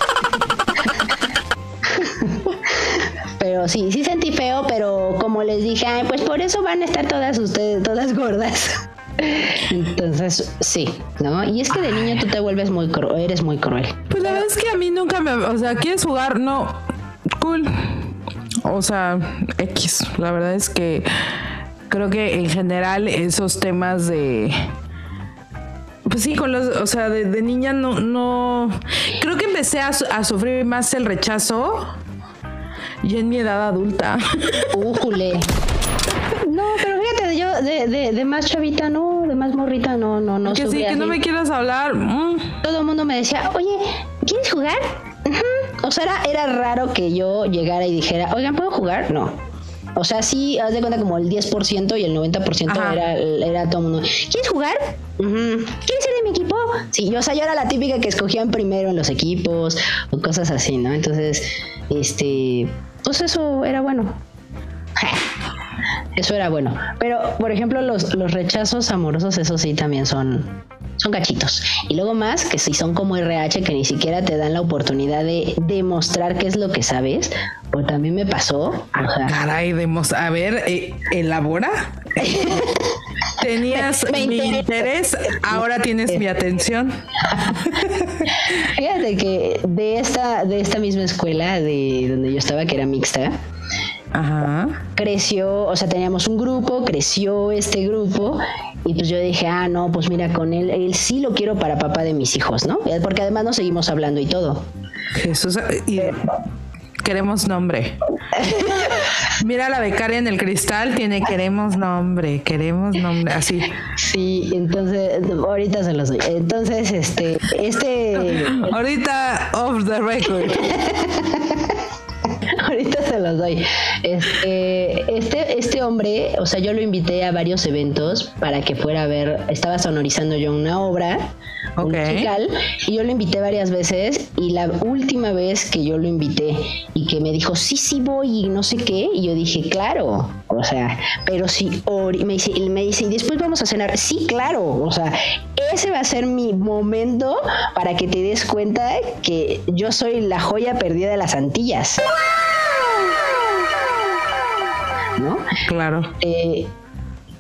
Pero sí, sí sentí feo, pero como les dije, "Ay, pues por eso van a estar todas ustedes, todas gordas. <laughs> Entonces, sí, ¿no? Y es que de niño tú te vuelves muy cruel, eres muy cruel. Pues la verdad es que a mí nunca me. O sea, ¿quieres jugar? No. Cool. O sea, X. La verdad es que creo que en general esos temas de. Pues sí, con los. O sea, de, de niña no, no. Creo que empecé a, a sufrir más el rechazo. Y en mi edad adulta. <laughs> Újule. No, pero fíjate, yo de, de, de más chavita, no, de más morrita, no, no, no. que sí, que no me quieras hablar. mm. Todo el mundo me decía, oye, ¿quieres jugar? O sea, era, era raro que yo llegara y dijera, oigan, ¿puedo jugar? No. O sea, sí, haz de cuenta como el 10% y el 90% Ajá. era, era todo el mundo. ¿Quieres jugar? ¿Quieres ser de mi equipo? Sí, yo, o sea, yo era la típica que escogían primero en los equipos o cosas así, ¿no? Entonces, este, pues eso era bueno. <laughs> Eso era bueno. Pero, por ejemplo, los, los rechazos amorosos, eso sí también son, son gachitos. Y luego más, que si son como RH, que ni siquiera te dan la oportunidad de demostrar qué es lo que sabes. Pues también me pasó. O sea, Caray, demos, a ver, eh, elabora. <laughs> Tenías Me- me mi interés, ahora tienes mi atención. <laughs> fíjate que de esta, de esta misma escuela de donde yo estaba, que era mixta, Ajá. creció, o sea, teníamos un grupo, creció este grupo y pues yo dije, ah, no, pues mira, con él, él sí lo quiero para papá de mis hijos, ¿no? Porque además nos seguimos hablando y todo. Jesús, y queremos nombre. <laughs> Mira la becaria en el cristal, tiene queremos nombre, queremos nombre, así. Sí, entonces, ahorita se los doy. Entonces, este, este, Ahorita off the record. <laughs> ahorita se los doy. Este, este, este hombre, o sea, yo lo invité a varios eventos para que fuera a ver, estaba sonorizando yo una obra, un musical, y yo lo invité varias veces, y la última vez que yo lo invité y que me dijo, sí, sí voy, y no sé qué, y yo dije, claro, o sea, pero ori- me dice, y me dice, y después vamos a cenar, sí, claro, o sea, ese va a ser mi momento para que te des cuenta que yo soy la joya perdida de las Antillas. ¿No? Claro. Eh,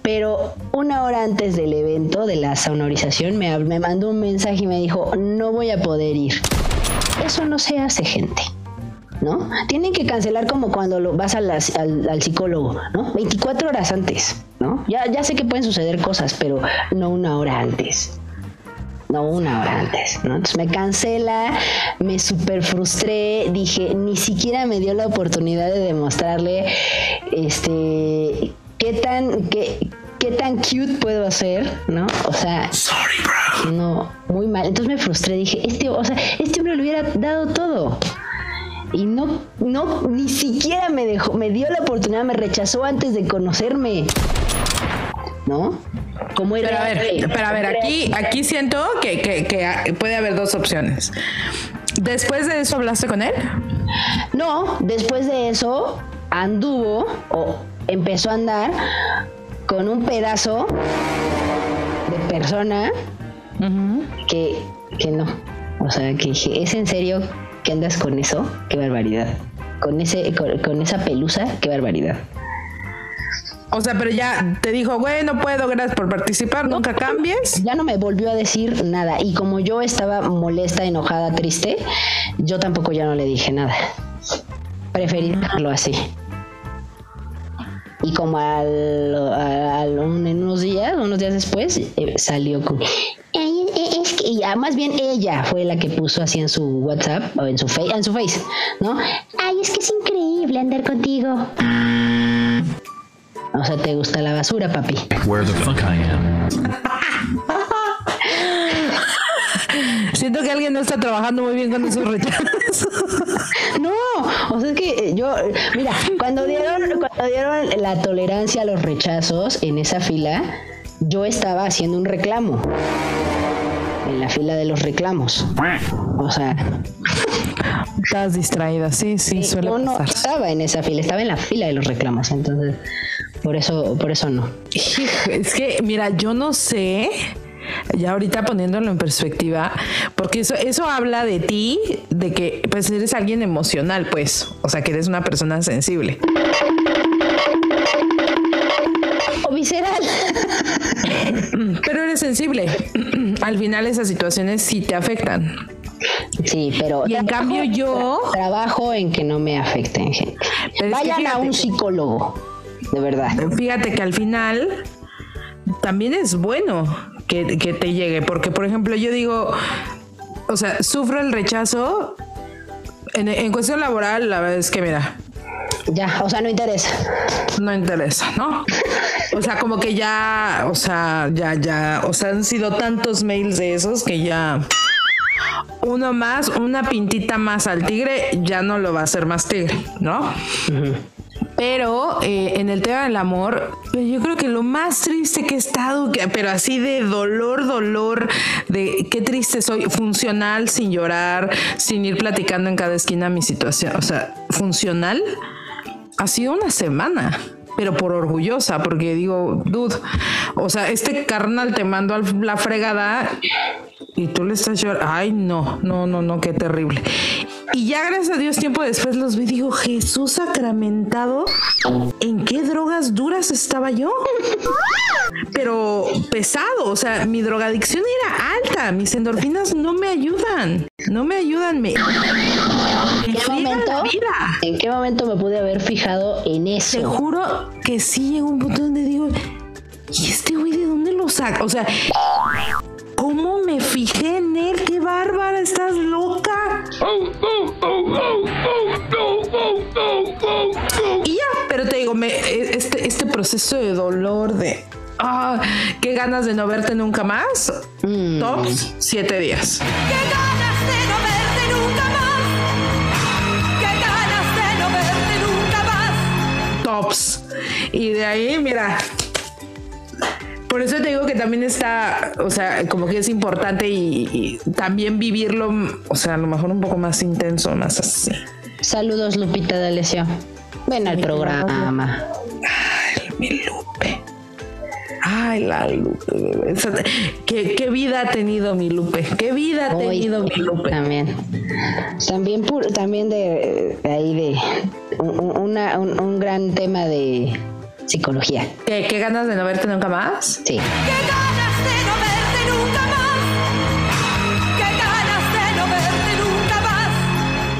pero una hora antes del evento de la sonorización me, me mandó un mensaje y me dijo, no voy a poder ir. Eso no se hace, gente. ¿No? Tienen que cancelar como cuando lo, vas a las- al, al psicólogo, ¿no? 24 horas antes, ¿no? Ya, ya sé que pueden suceder cosas, pero no una hora antes. No, una hora antes, ¿no? Entonces me cancela, me super frustré, dije, ni siquiera me dio la oportunidad de demostrarle, este, qué tan, qué, qué tan cute puedo hacer, ¿no? O sea, no, muy mal. Entonces me frustré, dije, este, o sea, este hombre le hubiera dado todo. Y no, no, ni siquiera me dejó, me dio la oportunidad, me rechazó antes de conocerme. ¿No? Como Pero a era- ver, pero a ver, aquí, aquí siento que, que- que puede haber dos opciones. Después de eso hablaste con él. No, después de eso anduvo o empezó a andar con un pedazo de persona que, que no. O sea, que dije, ¿es en serio que andas con eso? Qué barbaridad. Con, ese, con, con esa pelusa, qué barbaridad. O sea, pero ya te dijo, güey, no puedo, gracias por participar, nunca cambies. Ya no me volvió a decir nada. Y como yo estaba molesta, enojada, triste, yo tampoco ya no le dije nada. Preferí dejarlo así. Y como al, al- un- en unos días, unos días después, eh, salió con... "Ay, "Eh, es que, ya, más bien ella fue la que puso así en su WhatsApp o en su, face, en su face, ¿no? Ay, es que es increíble andar contigo. O sea, te gusta la basura, papi. Where the fuck I am. Siento que alguien no está trabajando muy bien con esos rechazos. <laughs> No, o sea, es que eh, yo, mira, cuando dieron, cuando dieron la tolerancia a los rechazos en esa fila, yo estaba haciendo un reclamo. En la fila de los reclamos. O sea, Estás distraída, sí, sí, suele yo no pasar. estaba en esa fila, estaba en la fila de los reclamos, entonces por eso, por eso no. Es que, mira, yo no sé, ya ahorita poniéndolo en perspectiva, porque eso, eso habla de ti, de que pues eres alguien emocional, pues, o sea, que eres una persona sensible. O visceral. Pero eres sensible. <clears throat> Al final esas situaciones sí te afectan. Sí, pero Y en cambio yo, trabajo en que no me afecten, gente. Vayan a un psicólogo, de verdad. fíjate que al final también es bueno que, que te llegue, porque por ejemplo yo digo, o sea, sufro el rechazo. En, en cuestión laboral, la verdad es que mira, Ya, o sea, no interesa. no interesa, ¿no? O sea, como que ya, o sea, ya, ya, o sea, han sido tantos mails de esos que ya uno más, una pintita más al tigre, ya no lo va a hacer más tigre, ¿no? Pero eh, en el tema del amor, pues, yo creo que lo más triste que he estado, pero así de dolor, dolor, de qué triste soy, funcional, sin llorar, sin ir platicando en cada esquina mi situación, o sea, funcional, ha sido una semana. Pero por orgullosa, porque digo, dude, o sea, este carnal te mandó a la fregada y tú le estás llorando. Ay, no, no, no, no, qué terrible. Y ya gracias a Dios, tiempo después los vi y digo, Jesús sacramentado, ¿en qué drogas duras estaba yo? Pero pesado, o sea, mi drogadicción era alta, mis endorfinas no me ayudan, no me ayudan, me, me ¿En qué momento? ¿En qué momento me pude haber fijado en Te eso? juro que sí llegó un punto donde digo, ¿y este güey de dónde lo saca? O sea, ¿cómo me fijé en él? ¡Qué bárbara! ¿Estás loca? Y ya, pero te digo, me, este, este proceso de dolor, de... Ah, qué ganas de no verte nunca más. Tops, siete días. ¡Qué tops. Y de ahí, mira. Por eso te digo que también está, o sea, como que es importante y, y también vivirlo, o sea, a lo mejor un poco más intenso, más así. Saludos, Lupita D'Alessio. Ven al programa. Ay, mi Lupe. Ay, la Lupe. ¿Qué, qué vida ha tenido mi Lupe? ¿Qué vida ha Hoy tenido mi Lupe? También. También, también de, de ahí de un, un- una- un- un gran tema de psicología. ¿Qué, qué ganas de no verte nunca más? Sí. ¡Qué ganas de no verte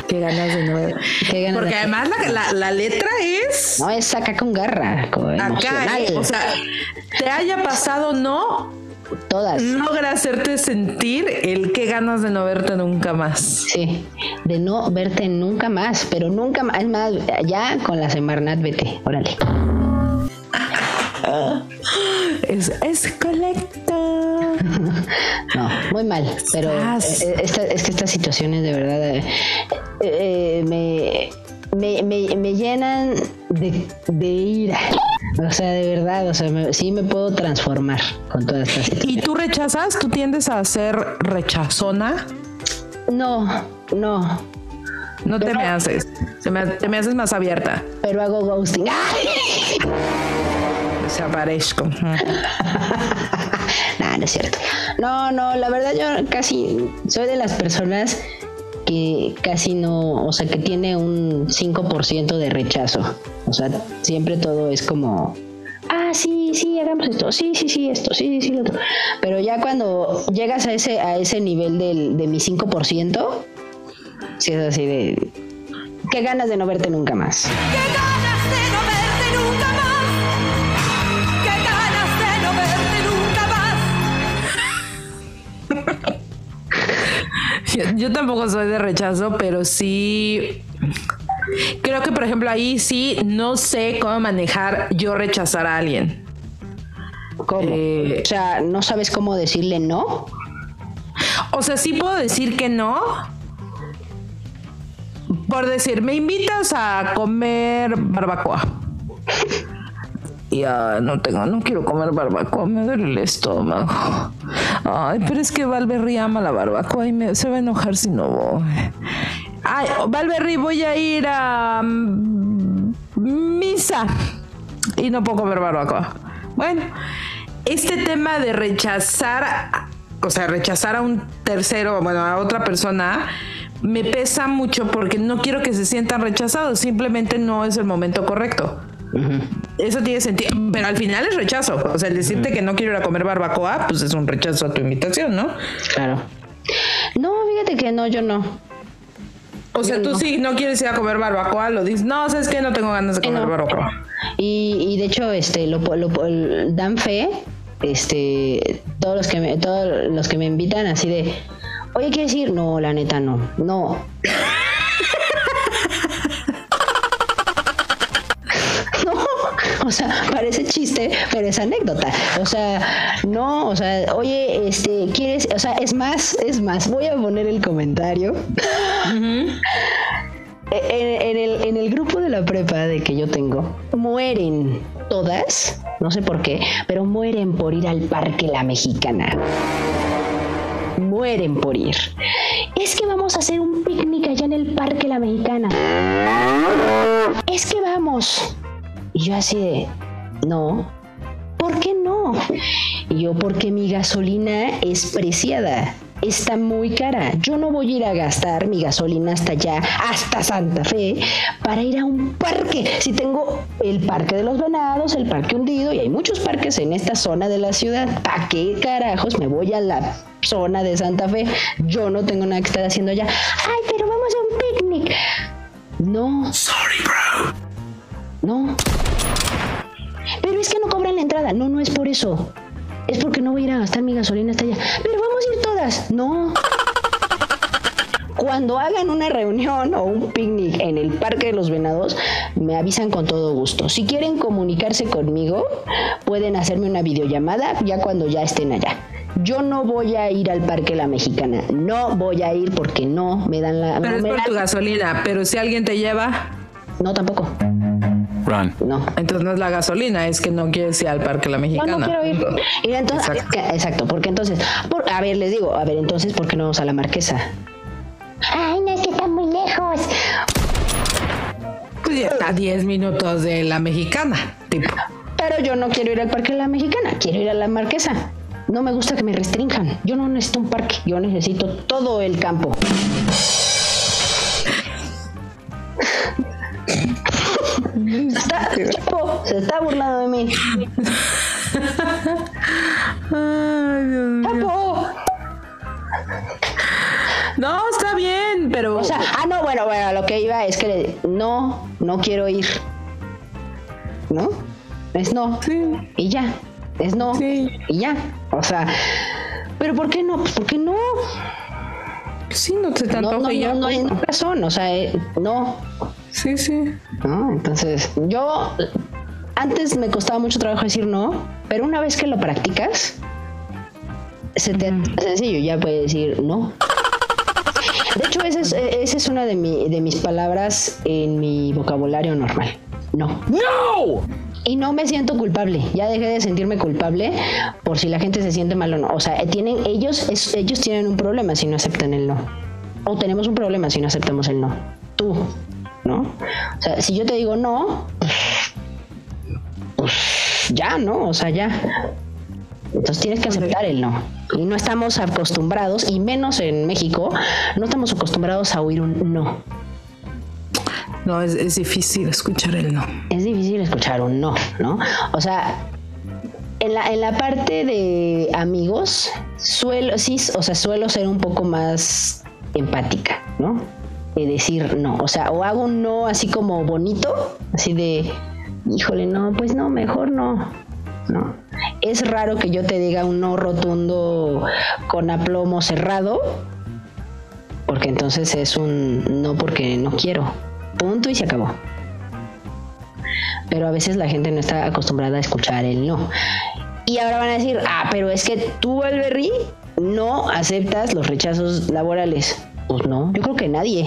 Qué ganas de no ver. Qué ganas Porque de- además la, la- la letra es No es acá con garra, con acá, emocional. ¿eh? o sea, te haya pasado no, Todas. logra hacerte sentir el qué ganas de no verte nunca más. Sí, de no verte nunca más, pero nunca más. Es más, ya con la Semarnat vete, órale. Es, es. No, muy mal, pero Estás- eh, esta- es que estas situaciones de verdad eh, eh, me, me, me- me llenan de, de ira. O sea, de verdad, o sea, me- sí me puedo transformar con todas estas ¿Y situaciones. tú rechazas? ¿Tú tiendes a ser rechazona? No, no, No te me haces. Se me- te me haces más abierta. pero hago ghosting. ¡Ay! Desaparezco. <laughs> Nah, no es cierto. No, no, la verdad yo casi soy de las personas que casi no, o sea, que tiene un 5% de rechazo. O sea, siempre todo es como, ah, sí, sí, hagamos esto, sí, sí, sí, esto, sí, sí, sí, lo otro. Pero ya cuando llegas a ese, a ese nivel del, de mi 5%, sí es así de, qué ganas de no verte nunca más. ¡Qué ganas de no Yo, yo tampoco soy de rechazo, pero sí creo que por ejemplo ahí sí no sé cómo manejar yo rechazar a alguien. ¿Cómo? Eh, o sea, ¿no sabes cómo decirle no? O sea, sí puedo decir que no. Por decir, me invitas a comer barbacoa. Ya no tengo, no quiero comer barbacoa, me duele el estómago. Ay, pero es que Valverri ama la barbacoa y me- se va a enojar si no voy. Ay, Valverri, voy a ir a mm, misa y no puedo comer barbacoa. Bueno, este tema de rechazar, o sea, rechazar a un tercero, bueno, a otra persona, me pesa mucho porque no quiero que se sientan rechazados, simplemente no es el momento correcto. Eso tiene sentido, pero al final es rechazo. O sea, el decirte que no quiero ir a comer barbacoa, pues es un rechazo a tu invitación, ¿no? Claro. No, fíjate que no, yo no. O sea, tú sí no quieres ir a comer barbacoa, lo dices, no, sabes que no tengo ganas de Sí, comer no. barbacoa. Y, y de hecho, este, lo, lo- el- dan fe, este, todos los que me, todos los que me invitan así de, oye, ¿quieres ir? No, la neta no. No, o sea, <laughs> parece chiste, pero es anécdota. O sea, no, o sea, oye, este, ¿quieres? O sea, es más, es más, voy a poner el comentario. <laughs> En, en el, en el grupo de la prepa de que yo tengo, mueren todas, no sé por qué, pero mueren por ir al Parque La Mexicana. Mueren por ir. Es que vamos a hacer un picnic allá en el Parque La Mexicana. Es que vamos. Y yo así de, no, ¿por qué no? Y yo, porque mi gasolina es preciada. Está muy cara. Yo no voy a ir a gastar mi gasolina hasta allá, hasta Santa Fe, para ir a un parque. Si tengo el Parque de los Venados, el Parque Hundido, y hay muchos parques en esta zona de la ciudad, ¿para qué carajos me voy a la zona de Santa Fe? Yo no tengo nada que estar haciendo allá. Ay, pero vamos a un picnic. No. Sorry, bro. No. Pero es que no cobran la entrada. No, no es por eso. Es porque no voy a ir a gastar mi gasolina hasta allá. Pero vamos a ir todas. No. Cuando hagan una reunión o un picnic en el Parque de los Venados, me avisan con todo gusto. Si quieren comunicarse conmigo, pueden hacerme una videollamada ya cuando ya estén allá. Yo no voy a ir al Parque La Mexicana. No voy a ir porque no me dan la... Pero no es por dan- tu gasolina, pero si alguien te lleva, No, tampoco. Run. No. entonces no es la gasolina, es que no quieres ir al Parque La No, Mexicana. no quiero ir. Y entonces, Exacto. que- exacto, porque entonces, por- a ver, les digo, a ver, entonces, ¿por qué no vamos a la marquesa? Ay, no, es que está muy lejos. Pues ya está a 10 minutos de La Mexicana, tipo. Pero yo no quiero ir al parque de la mexicana, quiero ir a la marquesa. No me gusta que me restrinjan. Yo no necesito un parque, yo necesito todo el campo. Está, Chapo, se está burlando de mí. Ay, Dios mío. Chapo. No, está bien, pero. O sea, ah, no, bueno, bueno, lo que iba es que le- no, no quiero ir. ¿No? Es no. Sí. Y ya. Es no. Sí. Y ya. O sea, ¿pero por qué no? Pues ¿por qué no? sí, no se te No, antoja no, y ya. no, no hay pues. razón. O sea, eh, no. Sí, sí. ¿no? Entonces, yo antes me costaba mucho trabajo decir no, pero una vez que lo practicas, se te hace sencillo, ya puedes decir no. De hecho, esa es, esa es una de, mi- de mis palabras en mi vocabulario normal. No. No! Y no me siento culpable. Ya dejé de sentirme culpable por si la gente se siente mal o no. O sea, tienen ellos es- ellos tienen un problema si no aceptan el no. O tenemos un problema si no aceptamos el no. Tú, ¿no? O sea, si yo te digo no, pues, pues ya, ¿no? O sea, ya. Entonces tienes que aceptar el no. Y no estamos acostumbrados, y menos en México, no estamos acostumbrados a oír un no. No, es, es difícil escuchar el no. es difícil escuchar un no, ¿no? O sea, en la, en la parte de amigos, suelo, sí, o sea, suelo ser un poco más empática, ¿no? De decir no. O sea, o hago un no así como bonito, así de, híjole, no, pues no, mejor no. No. Es raro que yo te diga un no rotundo con aplomo cerrado, porque entonces es un no porque no quiero. Punto y se acabó. Pero a veces la gente no está acostumbrada a escuchar el no. Y ahora van a decir, ah, pero es que tú, Alberry, no aceptas los rechazos laborales. Pues no, yo creo que nadie.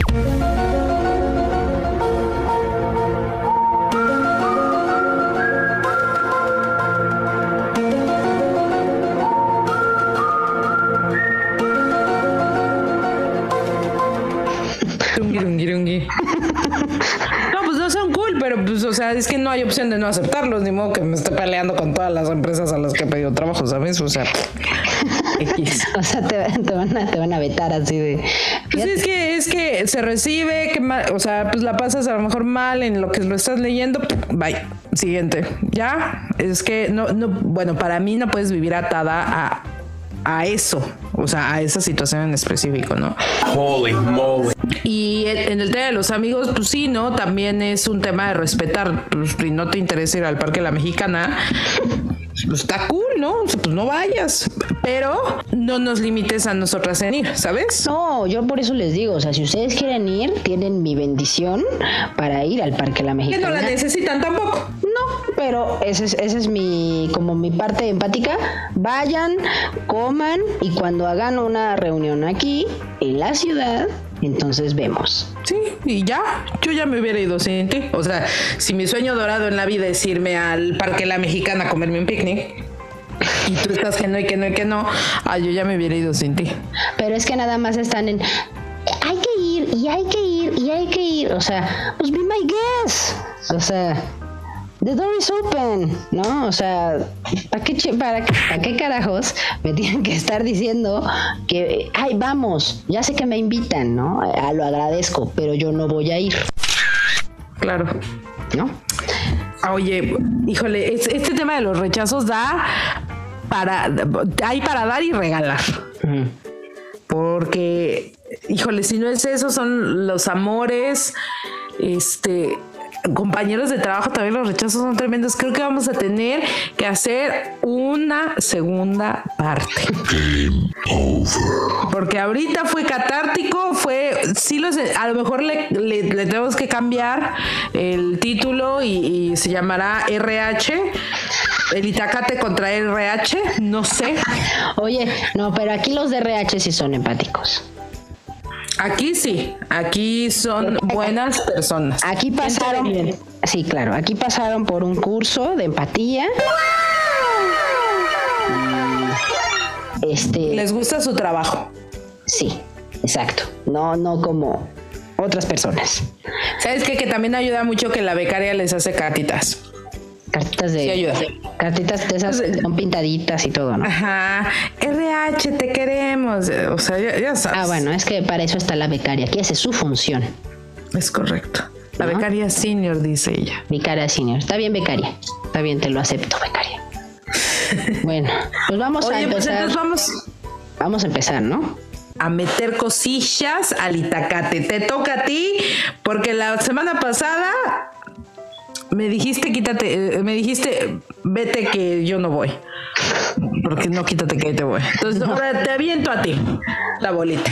No, pues no son cool, pero pues, o sea, es que no hay opción de no aceptarlos, ni modo que me esté peleando con todas las empresas a las que he pedido trabajo, ¿sabes? O sea, X. <laughs> O sea, te, te van, a, te van a vetar así de... Pues es que es que se recibe, que ma- o sea, pues la pasas a lo mejor mal en lo que lo estás leyendo, bye. Siguiente. Ya, es que no, no, bueno, para mí no puedes vivir atada a, a eso, o sea, a esa situación en específico, ¿no? Holy moly. Y en en el tema de los amigos, pues sí, ¿no? También es un tema de respetar. Pues, si no te interesa ir al Parque La Mexicana, pues está cool, ¿no? O sea, pues no vayas. Pero no nos limites a nosotras en ir, ¿sabes? No, yo por eso les digo, o sea, si ustedes quieren ir, tienen mi bendición para ir al Parque La Que no Mexicana. la necesitan tampoco. No, pero ese es, ese es mi, como mi parte empática. Vayan, coman y cuando hagan una reunión aquí en la ciudad, entonces vemos. Sí, y ya, yo ya me hubiera ido sin ti. O sea, si mi sueño dorado en la vida es irme al Parque La Mexicana a comerme un picnic, y tú estás que no y que no y que no, ah, yo ya me hubiera ido sin ti. Pero es que nada más están en hay que ir y hay que ir y hay que ir. O sea, pues be my guest. O sea, the door is open, ¿no? O sea, ¿para qué, para, qué- para qué carajos me <laughs> tienen que estar diciendo que, ay, vamos, ya sé que me invitan, ¿no? A, lo agradezco, pero yo no voy a ir, Claro. ¿no? Ah, Oye, híjole, es- este tema de los rechazos da para, hay para dar y regalar. Porque, híjole, si no es eso, son los amores, este, compañeros de trabajo, también los rechazos son tremendos. Creo que vamos a tener que hacer una segunda parte. Porque ahorita fue catártico, fue, sí, los, a lo mejor le, le- le tenemos que cambiar el título y, y se llamará RH, el Itacate contra RH, no sé. Oye, no, pero aquí los de RH sí son empáticos. Aquí sí, aquí son buenas personas. Aquí pasaron, bien. sí, claro, aquí pasaron por un curso de empatía. Este, Les gusta su trabajo. sí, exacto. No, no como otras personas. ¿Sabes qué? Que también ayuda mucho que la becaria les hace cartitas. Cartitas de, Sí, ayuda. cartitas de esas son pintaditas y todo, ¿no? Ajá. RH, te queremos. O sea, ya, ya sabes. Ah, bueno, es que para eso está la becaria, que esa es su función. Es correcto. La ¿No? becaria senior, dice ella. Becaria senior. Está bien, becaria. Está bien, te lo acepto, becaria. <laughs> Bueno, pues vamos a Oye, pues empezar. vamos Vamos a empezar, ¿no? a meter cosillas al Itacate. Te toca a ti, porque la semana pasada me dijiste, quítate, eh, me dijiste, vete que yo no voy. Porque no, quítate que te voy. Entonces ahora te aviento a ti la bolita.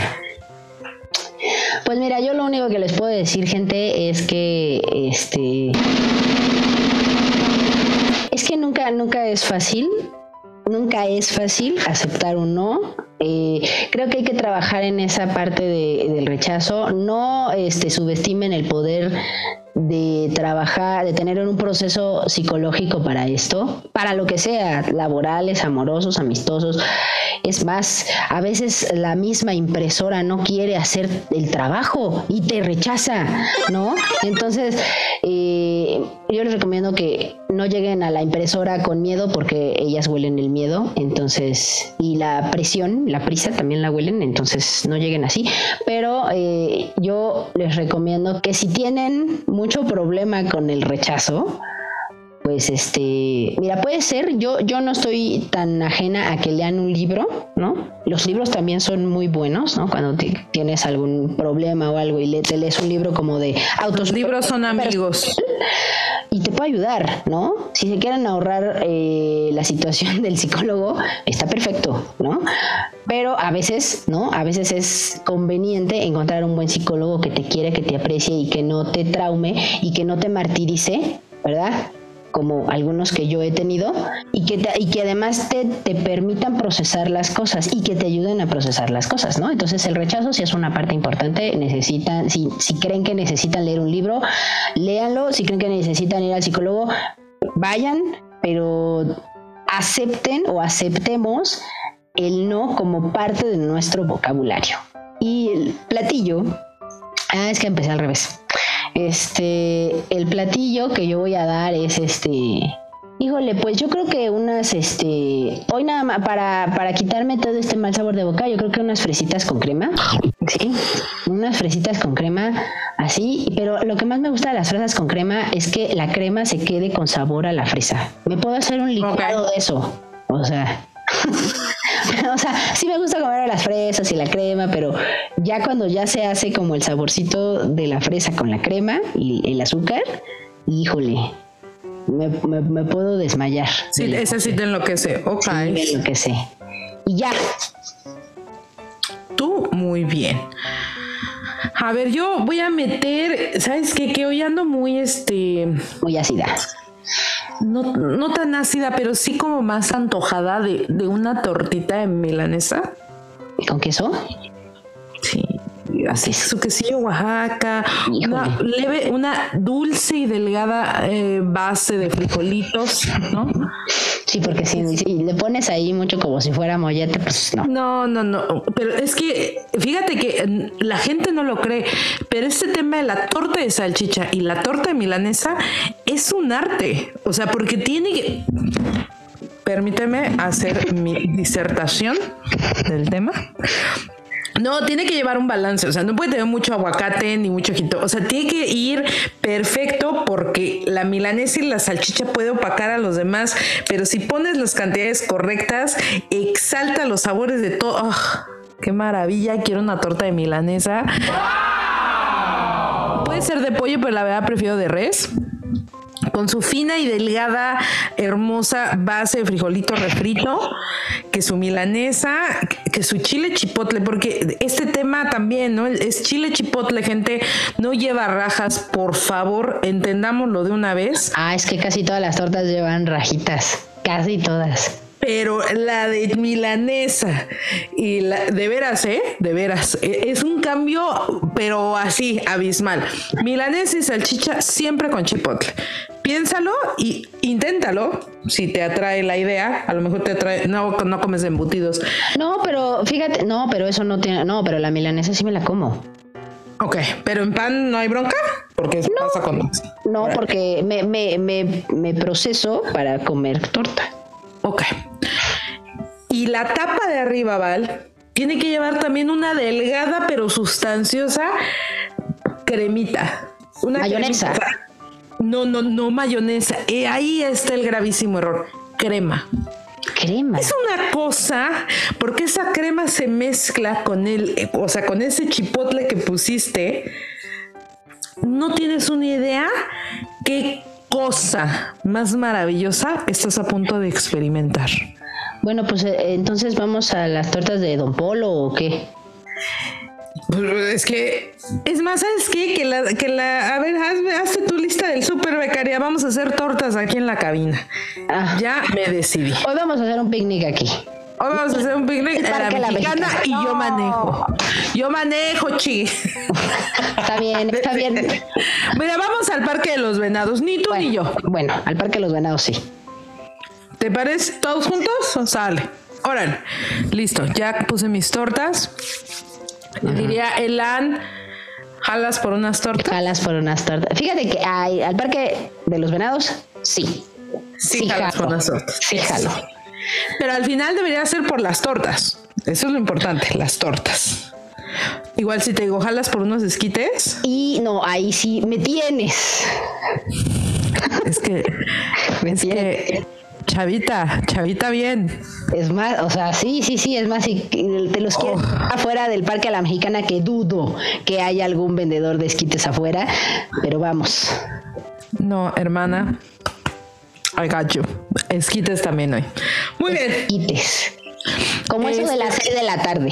Pues mira, yo lo único que les puedo decir, gente, es que este es que nunca, nunca es fácil. Nunca es fácil aceptar un no. Eh, creo que hay que trabajar en esa parte de- del rechazo. No este, subestimen el poder de trabajar, de tener un proceso psicológico para esto, para lo que sea, laborales, amorosos, amistosos. Es más, a veces la misma impresora no quiere hacer el trabajo y te rechaza, ¿no? Entonces, eh, yo les recomiendo que no lleguen a la impresora con miedo porque ellas huelen el miedo, entonces, y la presión, la prisa también la huelen, entonces no lleguen así. Pero eh, yo les recomiendo que si tienen mucho problema con el rechazo, pues este, mira, puede ser, yo, yo no estoy tan ajena a que lean un libro, ¿no? Los libros también son muy buenos, ¿no? Cuando ti- tienes algún problema o algo y le, te lees un libro como de autos Los libros son amigos. y te puede ayudar, ¿no? Si se quieren ahorrar eh, la situación <laughs> del psicólogo, está perfecto, ¿no? Pero a veces, ¿no? A veces es conveniente encontrar un buen psicólogo que te quiere, que te aprecie y que no te traume y que no te martirice, ¿verdad? Como algunos que yo he tenido, y que, y que además te, te permitan procesar las cosas y que te ayuden a procesar las cosas, ¿no? Entonces el rechazo sí es una parte importante, necesitan, si, si creen que necesitan leer un libro, léanlo, si creen que necesitan ir al psicólogo, vayan, pero acepten o aceptemos el no como parte de nuestro vocabulario. Y el platillo, ah, es que empecé al revés. Este, el platillo que yo voy a dar es este. Híjole, pues yo creo que unas, este, hoy nada más para, para quitarme todo este mal sabor de boca, yo creo que unas fresitas con crema, sí, unas fresitas con crema, así, pero lo que más me gusta de las fresas con crema es que la crema se quede con sabor a la fresa. Me puedo hacer un licuado de eso, o sea, <laughs> <laughs> o sea, sí me gusta comer las fresas y la crema, pero ya cuando ya se hace como el saborcito de la fresa con la crema y el azúcar, híjole, me, me- me puedo desmayar. Sí, de ese sí te enloquece. Ok. lo que sé. Y ya, Tú muy bien. A ver, yo voy a meter, ¿sabes qué? Que hoy ando muy, este, muy ácida. No, no tan ácida, pero sí como más antojada de, de una tortita de milanesa. ¿Con queso? Sí, así su quesillo Oaxaca, una leve, una dulce y delgada eh, base de frijolitos, ¿no? Sí, porque si, si le pones ahí mucho como si fuera mollete, pues no. No, no, no. Pero es que, fíjate que mm, la gente no lo cree, pero este tema de la torta de salchicha y la torta de milanesa es un arte. O sea, porque tiene que. Permíteme hacer mi disertación del tema. No, tiene que llevar un balance, o sea, no puede tener mucho aguacate ni mucho jito, o sea, tiene que ir perfecto porque la milanesa y la salchicha puede opacar a los demás, pero si pones las cantidades correctas, exalta los sabores de todo. ¡Ah! ¡Qué maravilla! Quiero una torta de milanesa. Puede ser de pollo, pero la verdad prefiero de res con su fina y delgada, hermosa base de frijolito refrito, que su milanesa, que su chile chipotle, porque este tema también, ¿no? Es chile chipotle, gente, no lleva rajas, por favor, entendámoslo de una vez. Ah, es que casi todas las tortas llevan rajitas. Casi todas. Pero la de milanesa y la de veras, ¿eh? De veras. e- Es un cambio, pero así, abismal. Milanesa y salchicha siempre con chipotle. Piénsalo y inténtalo. Si te atrae la idea, a lo mejor te atrae. No, no comes embutidos. No, pero fíjate, no, pero eso no tiene, no, pero la milanesa sí me la como. Ok, pero en pan no hay bronca. Porque pasa con. No, porque me, me, me, me proceso para comer torta. Ok. Y la tapa de arriba, Val, tiene que llevar también una delgada pero sustanciosa cremita. Una Mayonesa. cremita. No, no, no mayonesa. Eh, ahí está el gravísimo error. Crema. Crema. Es una cosa, porque esa crema se mezcla con el, o sea, con ese chipotle que pusiste. No tienes una idea qué cosa más maravillosa estás a punto de experimentar. Bueno, pues eh, entonces vamos a las tortas de Don Polo o qué. Es que, es más, ¿sabes qué? Que la, que la, a ver, hazme, hazte tu lista del super becaria. Vamos a hacer tortas aquí en la cabina. Ah. Ya me decidí. Hoy vamos a hacer un picnic aquí. Hoy vamos a hacer un picnic en la La mexicana y yo manejo. Yo manejo, chi. Está bien, está bien. Mira, vamos al Parque de los Venados. Ni tú ni yo. Bueno, al Parque de los Venados sí. ¿Te parece? ¿Todos juntos? Sale. Órale. Listo. Ya puse mis tortas. Diría Elan, jalas por unas tortas. Jalas por unas tortas. Fíjate que ay, al Parque de los Venados sí. Sí, jalas jalo. por unas tortas. Sí, jalo. Pero al final debería ser por las tortas. Eso es lo importante, las tortas. Igual si te digo, jalas por unos esquites, Y no, ahí sí me tienes. es que, <laughs> Me es tienes. que, chavita, chavita bien. Es más, o sea, sí, sí, sí, es más, si te los quieres Oh. afuera del Parque a la Mexicana, que dudo que haya algún vendedor de esquites afuera, pero vamos. No, hermana. I got you. Esquites también hoy. Muy bien. Quites. Como eso de Este- las 6 de la tarde.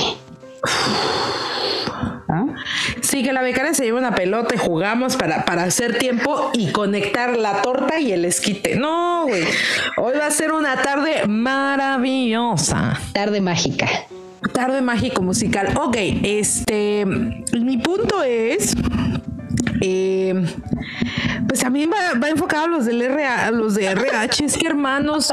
Sí, que la becaria se lleva una pelota y jugamos para, para hacer tiempo y conectar la torta y el esquite. No, güey. Hoy va a ser una tarde maravillosa. Tarde mágica. Tarde mágico musical. Ok, este. Mi punto es. Eh, pues también va, va enfocado a los del RA, a los de RH. Es que hermanos,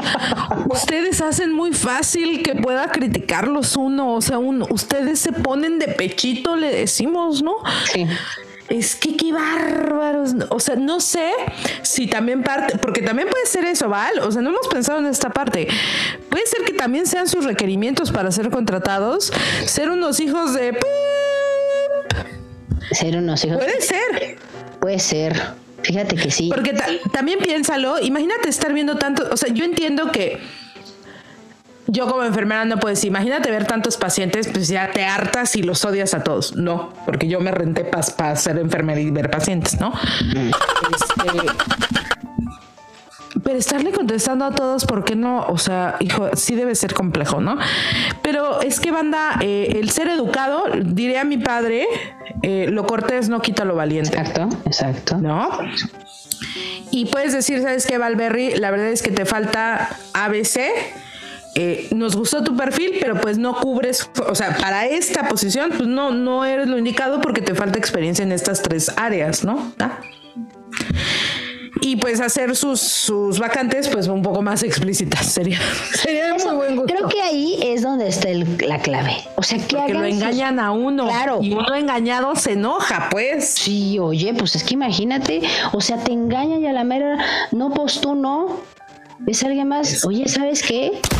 ustedes hacen muy fácil que pueda criticarlos uno. O sea, un- ustedes se ponen de pechito, le decimos, ¿no? Sí. Es que qué bárbaros. O sea, no sé si también parte, porque también puede ser eso, ¿vale? O sea, no hemos pensado en esta parte. Puede ser que también sean sus requerimientos para ser contratados, ser unos hijos de... Ser unos hijos. Puede ser. Puede ser. Fíjate que sí. Porque ta- también piénsalo, imagínate estar viendo tanto, o sea, yo entiendo que yo como enfermera no puedes, imagínate ver tantos pacientes, pues ya te hartas y los odias a todos. No, porque yo me renté para ser enfermera y ver pacientes, ¿no? Este, pero estarle contestando a todos, ¿por qué no? O sea, hijo, sí debe ser complejo, ¿no? Pero es que, banda, eh, el ser educado, diré a mi padre, eh, lo cortés no quita lo valiente. Exacto, exacto. ¿no? Y puedes decir, ¿sabes qué, Valberry? La verdad es que te falta ABC. Eh, nos gustó tu perfil, pero pues no cubres, o sea, para esta posición, pues no, no eres lo indicado porque te falta experiencia en estas tres áreas, ¿no? ¿Ah? Y pues hacer sus, sus vacantes, pues un poco más explícitas. Sería, sería de muy buen gusto. Creo que ahí es donde está el- la clave. O sea, que porque lo sus- engañan a uno. Claro. Y uno engañado se enoja, pues. Sí, oye, pues es que imagínate, o sea, te engañan y a la mera, no, pues tú no. Es alguien más, oye, ¿sabes qué? <laughs>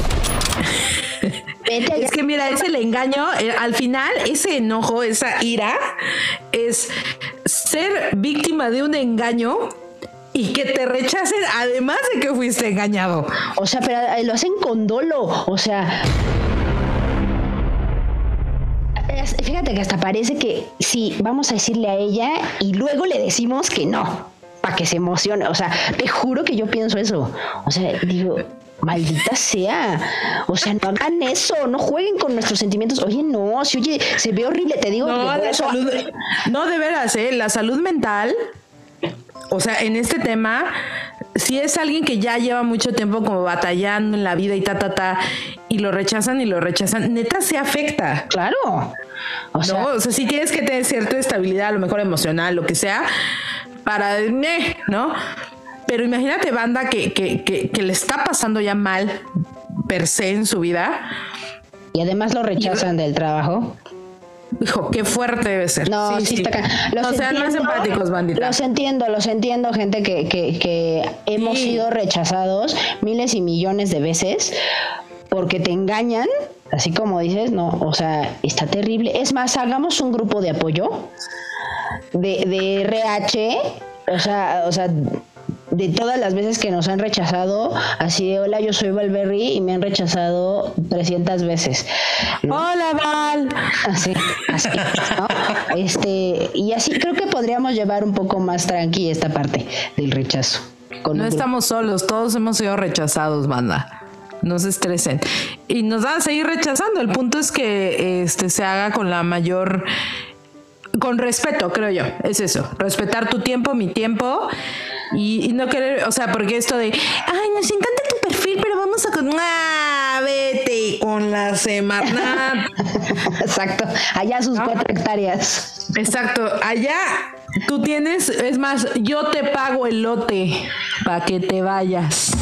Es que mira, ese el engaño, eh, al final, ese enojo, esa ira, es ser víctima de un engaño y que te rechacen además de que fuiste engañado. O sea, pero eh, lo hacen con dolo. O sea. Fíjate que hasta parece que sí, vamos a decirle a ella y luego le decimos que no, para que se emocione. O sea, te juro que yo pienso eso. O sea, digo, maldita sea. O sea, no hagan eso, no jueguen con nuestros sentimientos. Oye, no, si oye, se ve horrible, te digo. que No, la salud, no, de veras, ¿eh? la salud mental, o sea, en este tema, si es alguien que ya lleva mucho tiempo como batallando en la vida y ta, ta, ta, y lo rechazan y lo rechazan, neta se afecta. Claro. O sea, no, o sea, sí tienes que tener cierta estabilidad, a lo mejor emocional, lo que sea, para, ¿no? Pero imagínate, banda, que, que, que, que le está pasando ya mal per se en su vida. y además lo rechazan del trabajo. Hijo, qué fuerte debe ser. No, sí, está ca- No los sean más empáticos, bandita. Los entiendo, los entiendo, gente que, que, que hemos Sí. sido rechazados miles y millones de veces porque te engañan, así como dices, no, o sea, está terrible. Es más, hagamos un grupo de apoyo de, de RH, o sea, o sea, de todas las veces que nos han rechazado, así de, hola, yo soy Valberry y me han rechazado 300 veces. ¿no? Hola, Val. Así, así, ¿no? Este, y así creo que podríamos llevar un poco más tranqui esta parte del rechazo. Con No estamos solos, todos hemos sido rechazados, banda. No se estresen. Y nos van a seguir rechazando. El punto es que este se haga con la mayor. Con respeto, creo yo. Es eso. Respetar tu tiempo, mi tiempo. Y, y no querer, o sea, porque esto de, ay, nos encanta tu perfil, pero vamos a con, ah, vete con la Semarnat. <laughs> Exacto, allá sus cuatro hectáreas. Exacto, allá tú tienes, es más, yo te pago el lote para que te vayas.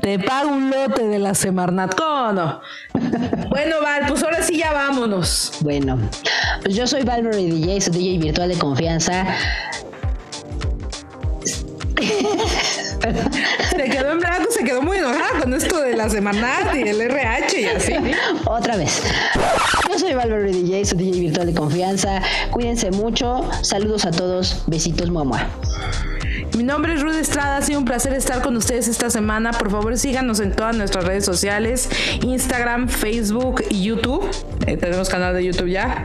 Te pago un lote de la Semarnat. ¿Cómo no? Bueno, Val, pues ahora sí ya vámonos. Bueno, pues yo soy Valverde DJ, su DJ virtual de confianza. <laughs> Se quedó en blanco, se quedó muy enojada con esto de la Semarnat y el RH y así. <laughs> Otra vez. Yo soy Valverde DJ, su DJ virtual de confianza. Cuídense mucho. Saludos a todos. Besitos, muamua. Mi nombre es Ruth Estrada, ha sido un placer estar con ustedes esta semana. Por favor, síganos en todas nuestras redes sociales, Instagram, Facebook y YouTube. Eh, tenemos canal de YouTube ya.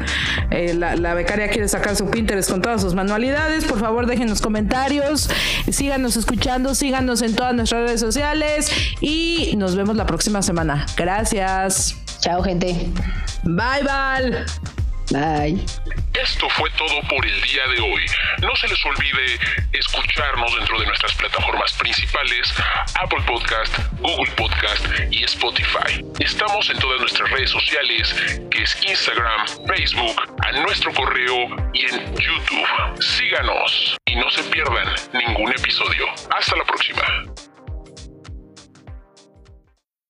Eh, la, la becaria quiere sacar su Pinterest con todas sus manualidades. Por favor, dejen los comentarios. Síganos escuchando, síganos en todas nuestras redes sociales y nos vemos la próxima semana. Gracias. Chao, gente. Bye, bye. Bye. Esto fue todo por el día de hoy. No se les olvide escucharnos dentro de nuestras plataformas principales, Apple Podcast, Google Podcast y Spotify. Estamos en todas nuestras redes sociales, que es Instagram, Facebook, a nuestro correo y en YouTube. Síganos y no se pierdan ningún episodio. Hasta la próxima.